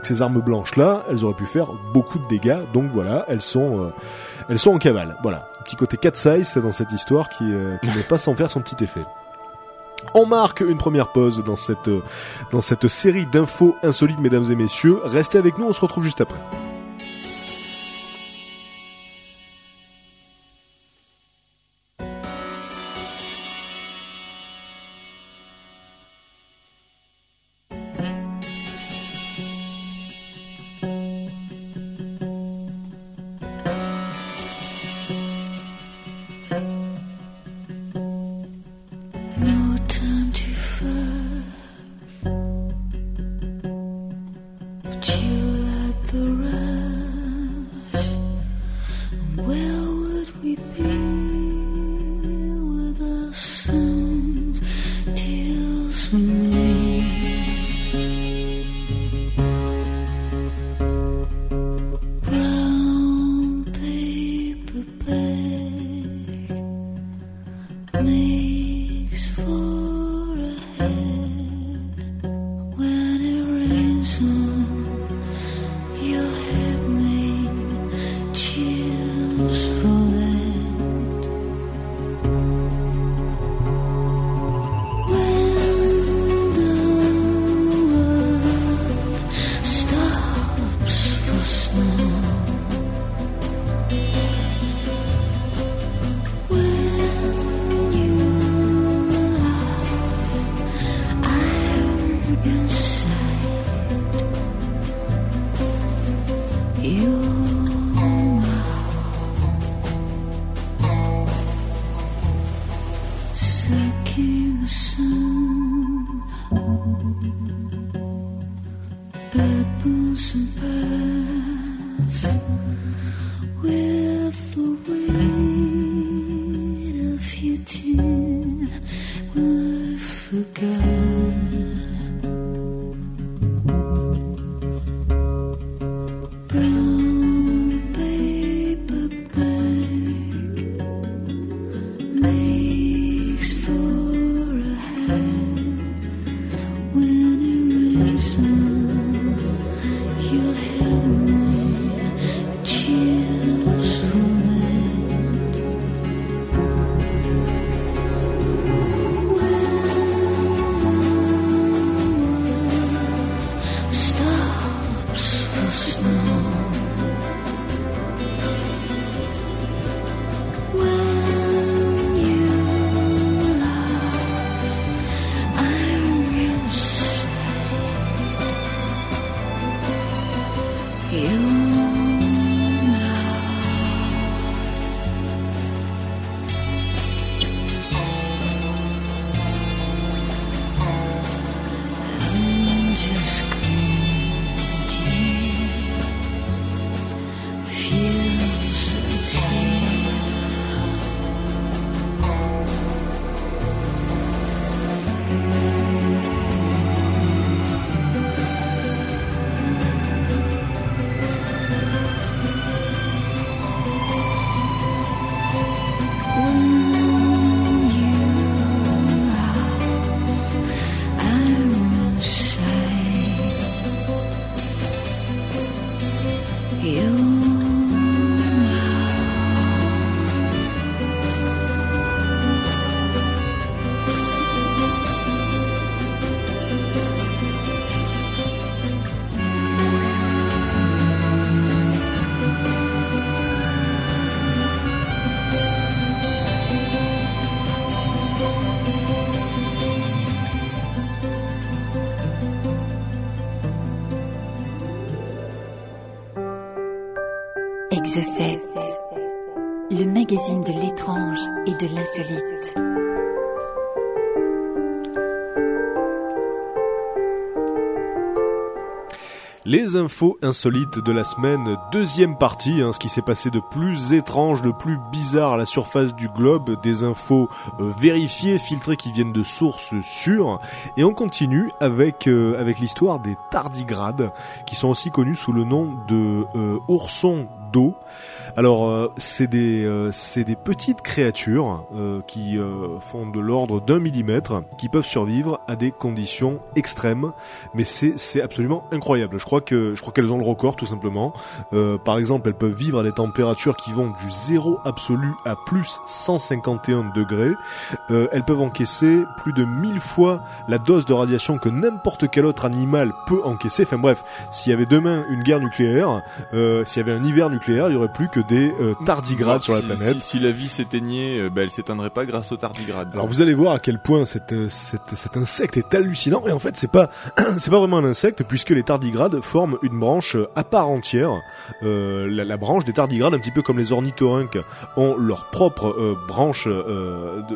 ces armes blanches là, elles auraient pu faire beaucoup de dégâts. Donc voilà, elles sont en cavale. Voilà, petit côté cat size dans cette histoire qui n'est pas sans faire son petit effet. On marque une première pause dans cette dans cette série d'infos insolites, mesdames et messieurs. Restez avec nous, on se retrouve juste après. Le magazine de l'étrange et de l'insolite. Les infos insolites de la semaine, deuxième partie, hein, ce qui s'est passé de plus étrange, de plus bizarre à la surface du globe, des infos euh, vérifiées, filtrées qui viennent de sources sûres. Et on continue avec, euh, avec l'histoire des tardigrades, qui sont aussi connus sous le nom de euh, oursons Alors euh, c'est des euh, des petites créatures euh, qui font de l'ordre d'un millimètre, qui peuvent survivre à des conditions extrêmes, mais c'est absolument incroyable. Je crois que je crois qu'elles ont le record tout simplement. Par exemple, elles peuvent vivre à des températures qui vont du zéro absolu à plus 151 degrés. Elles peuvent encaisser plus de 1000 fois la dose de radiation que n'importe quel autre animal peut encaisser. Enfin bref, s'il y avait demain une guerre nucléaire, s'il y avait un hiver nucléaire, il y aurait plus que des euh, tardigrades Voir sur la si- planète. Si, si la vie s'éteignait, euh, bah, elle s'éteindrait pas grâce aux tardigrades. Alors vous allez voir à quel point cette, euh, cette- cet insecte est hallucinant et en fait c'est pas c'est pas vraiment un insecte puisque les tardigrades forment une branche euh, à part entière, Euh, la, la branche des tardigrades un petit peu comme les ornithorynques ont leur propre branche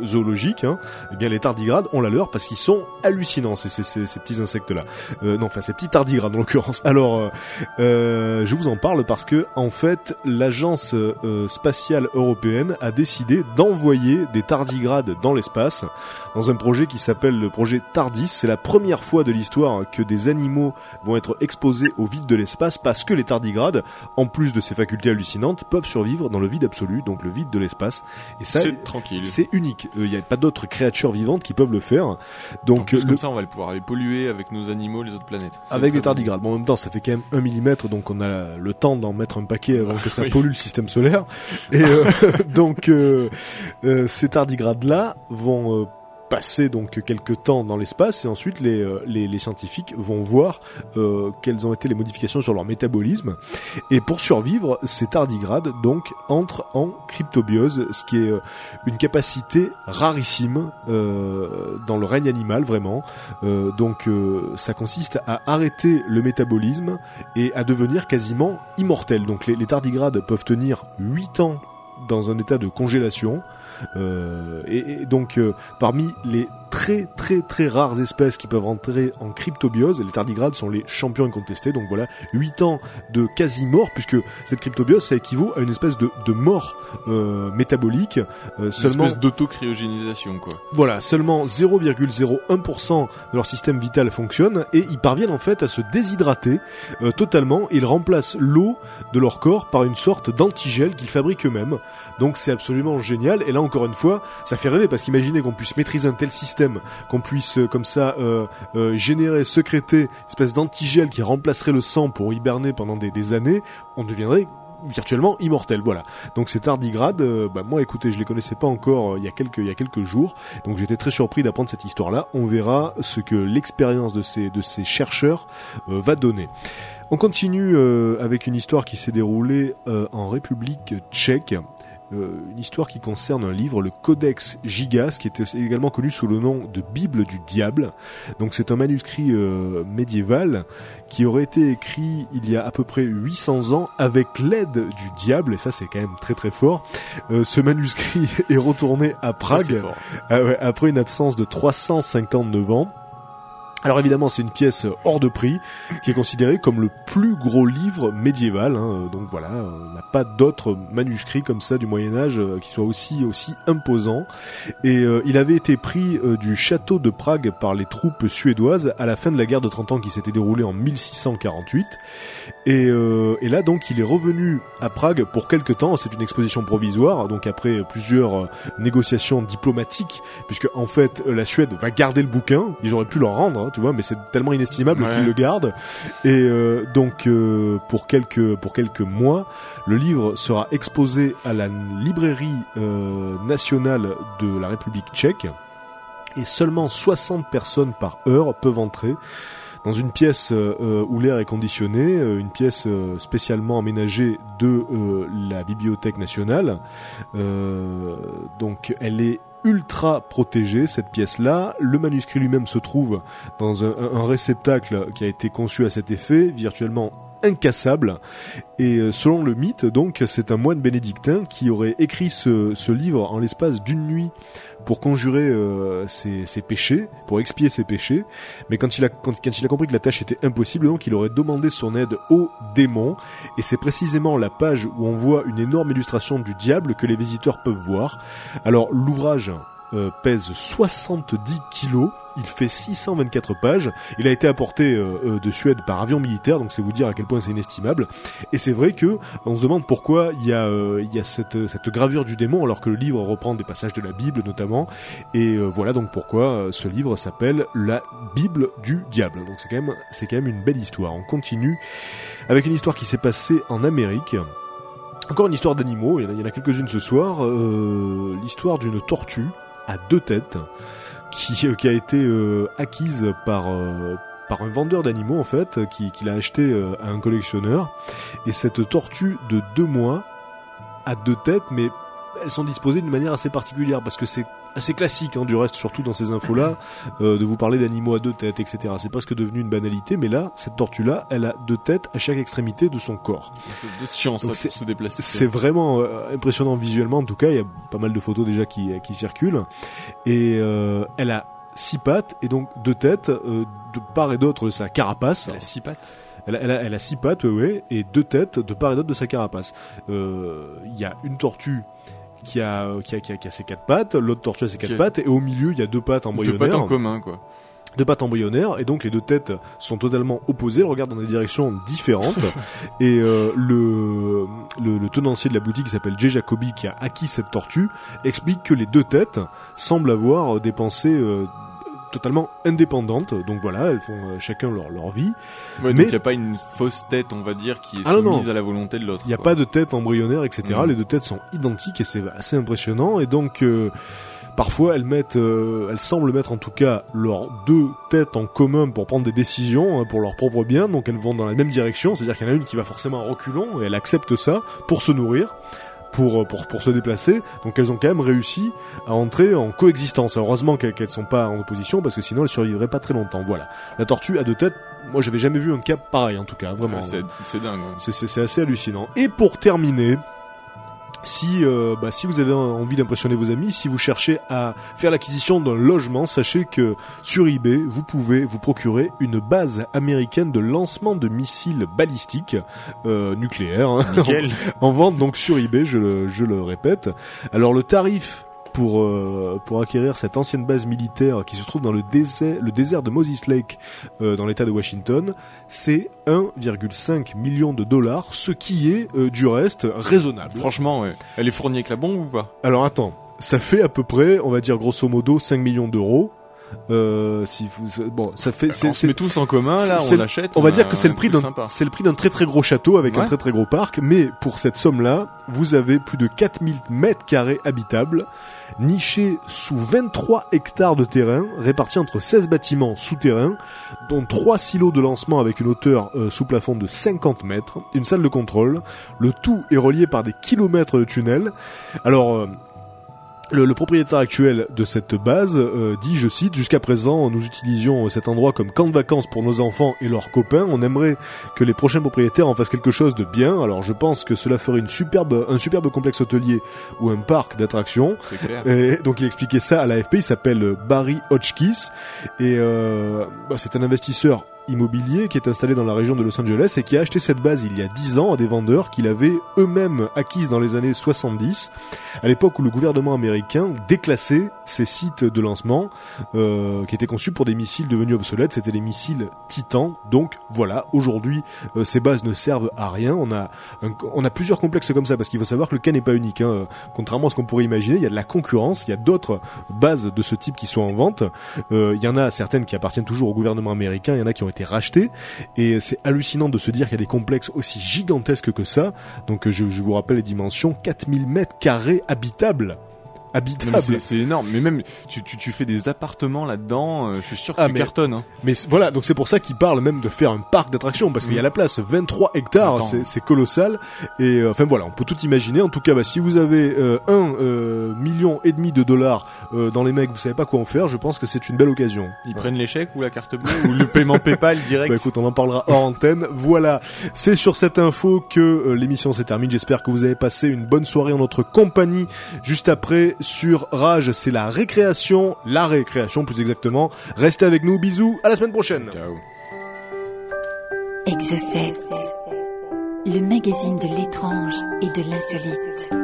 zoologique, hein, et bien les tardigrades ont la leur parce qu'ils sont hallucinants ces, ces, ces, ces petits insectes là. Non enfin ces petits tardigrades en l'occurrence. Alors je vous en parle parce que en fait l'agence euh, spatiale européenne a décidé d'envoyer des tardigrades dans l'espace dans un projet qui s'appelle le projet TARDIS. C'est la première fois de l'histoire que des animaux vont être exposés au vide de l'espace parce que les tardigrades, en plus de ces facultés hallucinantes, peuvent survivre dans le vide absolu, donc le vide de l'espace. Et ça, c'est tranquille. c'est unique. Il n'y a pas d'autres créatures vivantes qui peuvent le faire. Donc plus, le- comme ça, on va le pouvoir les polluer avec nos animaux, les autres planètes. Avec des tardigrades. Bon, en même temps, ça fait quand même un millimètre, donc on a le temps d'en mettre un paquet que ça Oui. pollue le système solaire. Et euh, donc, euh, euh, ces tardigrades-là vont euh, passer donc quelques temps dans l'espace et ensuite les, euh, scientifiques vont voir euh, quelles ont été les modifications sur leur métabolisme et pour survivre ces tardigrades donc entrent en cryptobiose ce qui est euh, une capacité rarissime dans le règne animal vraiment donc ça consiste à arrêter le métabolisme et à devenir quasiment immortel. Donc les, les tardigrades peuvent tenir 8 ans dans un état de congélation. Euh, et, et donc euh, parmi les très très très rares espèces qui peuvent entrer en cryptobiose, les tardigrades sont les champions incontestés. Donc voilà, 8 ans de quasi mort puisque cette cryptobiose ça équivaut à une espèce de, de mort euh, métabolique. Euh, Une seulement espèce d'autocryogénisation, quoi. voilà, seulement 0,01% de leur système vital fonctionne et ils parviennent en fait à se déshydrater euh, totalement. Ils remplacent l'eau de leur corps par une sorte d'antigel qu'ils fabriquent eux-mêmes. Donc c'est absolument génial. Et là encore une fois, ça fait rêver parce qu'imaginez qu'on puisse maîtriser un tel système, qu'on puisse euh, comme ça euh, euh, générer, sécréter une espèce d'antigel qui remplacerait le sang pour hiberner pendant des, années, on deviendrait virtuellement immortel. Voilà. Donc ces tardigrades, bah, moi écoutez, je les connaissais pas encore il y a quelques jours, donc j'étais très surpris d'apprendre cette histoire-là. On verra ce que l'expérience de ces chercheurs va donner. On continue avec une histoire qui s'est déroulée en République tchèque. Euh, une histoire qui concerne un livre, le Codex Gigas, qui était également connu sous le nom de Bible du Diable. Donc c'est un manuscrit euh, médiéval qui aurait été écrit il y a à peu près 800 ans avec l'aide du diable, et ça c'est quand même très très fort. Euh, ce manuscrit est retourné à Prague ah ouais, après une absence de 359 ans. Alors évidemment, c'est une pièce hors de prix qui est considérée comme le plus gros livre médiéval. hein. Donc voilà, on n'a pas d'autres manuscrits comme ça du Moyen Âge euh, qui soient aussi aussi imposants. Et euh, il avait été pris euh, du château de Prague par les troupes suédoises à la fin de la guerre de 30 ans qui s'était déroulée en 1648. Et, euh, et là donc, il est revenu à Prague pour quelques temps. C'est une exposition provisoire. Donc après plusieurs négociations diplomatiques, puisque en fait la Suède va garder le bouquin. Ils auraient pu leur rendre hein, tu vois, mais c'est tellement inestimable Ouais. qu'il le garde. Et euh, donc, euh, pour quelques pour quelques mois, le livre sera exposé à la librairie euh, nationale de la République tchèque, et seulement 60 personnes par heure peuvent entrer dans une pièce euh, où l'air est conditionné, une pièce euh, spécialement aménagée de euh, la Bibliothèque nationale. Donc elle est ultra protégée cette pièce-là. Le manuscrit lui-même se trouve dans un, réceptacle qui a été conçu à cet effet, virtuellement incassable. Et euh, selon le mythe, donc, c'est un moine bénédictin qui aurait écrit ce livre en l'espace d'une nuit pour conjurer euh, ses, péchés, pour expier ses péchés. Mais quand il, a, compris que la tâche était impossible, donc il aurait demandé son aide au démon. Et c'est précisément la page où on voit une énorme illustration du diable que les visiteurs peuvent voir. Alors l'ouvrage euh, pèse 70 kilos. Il fait 624 pages. Il a été apporté euh, euh, de Suède par avion militaire, donc c'est vous dire à quel point c'est inestimable. Et c'est vrai que on se demande pourquoi il y a, euh, cette, gravure du démon, alors que le livre reprend des passages de la Bible notamment. Et voilà donc pourquoi ce livre s'appelle La Bible du diable. Donc c'est quand même, une belle histoire. On continue avec une histoire qui s'est passée en Amérique. Encore une histoire d'animaux, il y en a, quelques-unes ce soir. L'histoire d'une tortue à deux têtes qui, euh, qui a été euh, acquise par, euh, par un vendeur d'animaux en fait, qui, qui l'a acheté à un collectionneur. Et cette tortue de deux mois à deux têtes, mais elles sont disposées d'une manière assez particulière parce que c'est assez classique hein, du reste, surtout dans ces infos-là, euh, de vous parler d'animaux à deux têtes, etc. C'est presque devenu une banalité, mais là, cette tortue-là, elle a deux têtes à chaque extrémité de son corps. De c'est- pour se déplacer. C'est vraiment euh, impressionnant visuellement, en tout cas, il y a pas mal de photos déjà qui, qui circulent. Et euh, elle a six pattes et donc deux têtes euh, de part et d'autre de sa carapace. Elle a six pattes. Elle a, elle a- elle a six pattes, ouais, ouais, et deux têtes de part et d'autre de sa carapace. Euh, Il y a une tortue qui a, qui a, qui a, qui a ses quatre pattes, l'autre tortue a ses quatre pattes, et au milieu, il y a deux pattes Deux embryonnaires. pattes en commun quoi. deux pattes embryonnaires et donc les deux têtes sont totalement opposées, elles regardent dans des directions différentes et euh, le, le le tenancier de la boutique qui s'appelle Jay Jacoby qui a acquis cette tortue explique que les deux têtes semblent avoir euh, totalement indépendantes donc voilà elles font euh, chacun leur leur vie Ouais, Mais- il y a pas une fausse tête, on va dire, qui est Ah non. soumise à la volonté de l'autre. il n'y a quoi. pas de tête embryonnaire etc Mhm. les deux têtes sont identiques et c'est assez impressionnant et donc euh, Parfois, elles mettent, euh, elles semblent mettre en tout cas leurs deux têtes en commun pour prendre des décisions hein, pour leur propre bien. Donc, elles vont dans la même direction, c'est-à-dire qu'il y en a une qui va forcément en reculons et elle accepte ça pour se nourrir, pour euh, pour pour se déplacer. Donc, elles ont quand même réussi à entrer en coexistence. Heureusement qu'elles qu'elles sont pas en opposition parce que sinon elles survivraient pas très longtemps. Voilà. La tortue a deux têtes. Moi, j'avais jamais vu un cas pareil en tout cas, vraiment. Ouais, c'est- dingue. ouais. C'est assez hallucinant. Et pour terminer, si, euh, bah, si vous avez envie d'impressionner vos amis, si vous cherchez à faire l'acquisition d'un logement, sachez que sur eBay, vous pouvez vous procurer une base américaine de lancement de missiles balistiques euh, nucléaires hein, en vente donc sur eBay, je le, je le répète. Alors le tarif pour euh, pour acquérir cette ancienne base militaire qui se trouve dans le désert le désert de Moses Lake euh, dans l'État de Washington, c'est 1,5 million de dollars, ce qui est euh, du reste raisonnable. Franchement, ouais. Elle est fournie avec la bombe ou pas? Alors attends, ça fait à peu près, on va dire grosso modo 5 millions d'euros. Euh, si vous, bon, ça fait c'est On se c'est- met tous en commun, là, on l'achète. on va dire que c'est le prix d'un c'est le prix d'un très très gros château avec un très très gros parc mais pour cette somme là vous avez plus de 4000 mètres carrés habitables nichés sous 23 hectares de terrain répartis entre 16 bâtiments souterrains dont 3 silos de lancement avec une hauteur euh, sous plafond de 50 mètres une salle de contrôle. Le tout est relié par des kilomètres de tunnels. Alors euh, le, le propriétaire actuel de cette base euh, dit, je cite, Jusqu'à présent, nous utilisions cet endroit comme camp de vacances pour nos enfants et leurs copains. On aimerait que les prochains propriétaires en fassent quelque chose de bien. Alors je pense que cela ferait une superbe, un superbe complexe hôtelier ou un parc d'attractions. Et donc il expliquait ça à l'AFP, il s'appelle Barry Hotchkiss et euh, bah, c'est un investisseur immobilier qui est installé dans la région de Los Angeles et qui a acheté cette base il y a 10 ans à des vendeurs qu'il avait eux-mêmes acquises dans les années 70, à l'époque où le gouvernement américain déclassait ces sites de lancement euh, qui étaient conçus pour des missiles devenus obsolètes, c'était des missiles Titan. Donc voilà, aujourd'hui euh, ces bases ne servent à rien. On a on a plusieurs complexes comme ça parce qu'il faut savoir que le cas n'est pas unique. hein. Contrairement à ce qu'on pourrait imaginer, il y a de la concurrence, il y a d'autres bases de ce type qui sont en vente. Euh, il y en a certaines qui appartiennent toujours au gouvernement américain, il y en a qui ont été rachetées. Et c'est hallucinant de se dire qu'il y a des complexes aussi gigantesques que ça. Donc je, je vous rappelle les dimensions 4000 mètres carrés habitables. Mais c'est- énorme. Mais même, tu, tu, tu fais des appartements là-dedans, euh, je suis sûr que Ah, tu mais- cartonnes. Hein. Mais voilà, donc c'est pour ça qu'ils parlent même de faire un parc d'attractions parce qu'il y a Mm. la place, 23 hectares, c'est colossal. Et euh, enfin voilà, on peut tout imaginer. En tout cas, bah, si vous avez euh, un euh, million et demi de dollars euh, dans les mecs, vous savez pas quoi en faire, je pense que c'est une belle occasion. Ils prennent les chèques ou la carte bleue ou le paiement PayPal direct. Bah écoute, on en parlera hors antenne. Voilà, c'est sur cette info que euh, l'émission se termine. J'espère que vous avez passé une bonne soirée en notre compagnie. Juste après, sur Rage, c'est la récréation, la récréation plus exactement. Restez avec nous, bisous, à la semaine prochaine. Ciao. Exocet, le magazine de l'étrange et de l'insolite.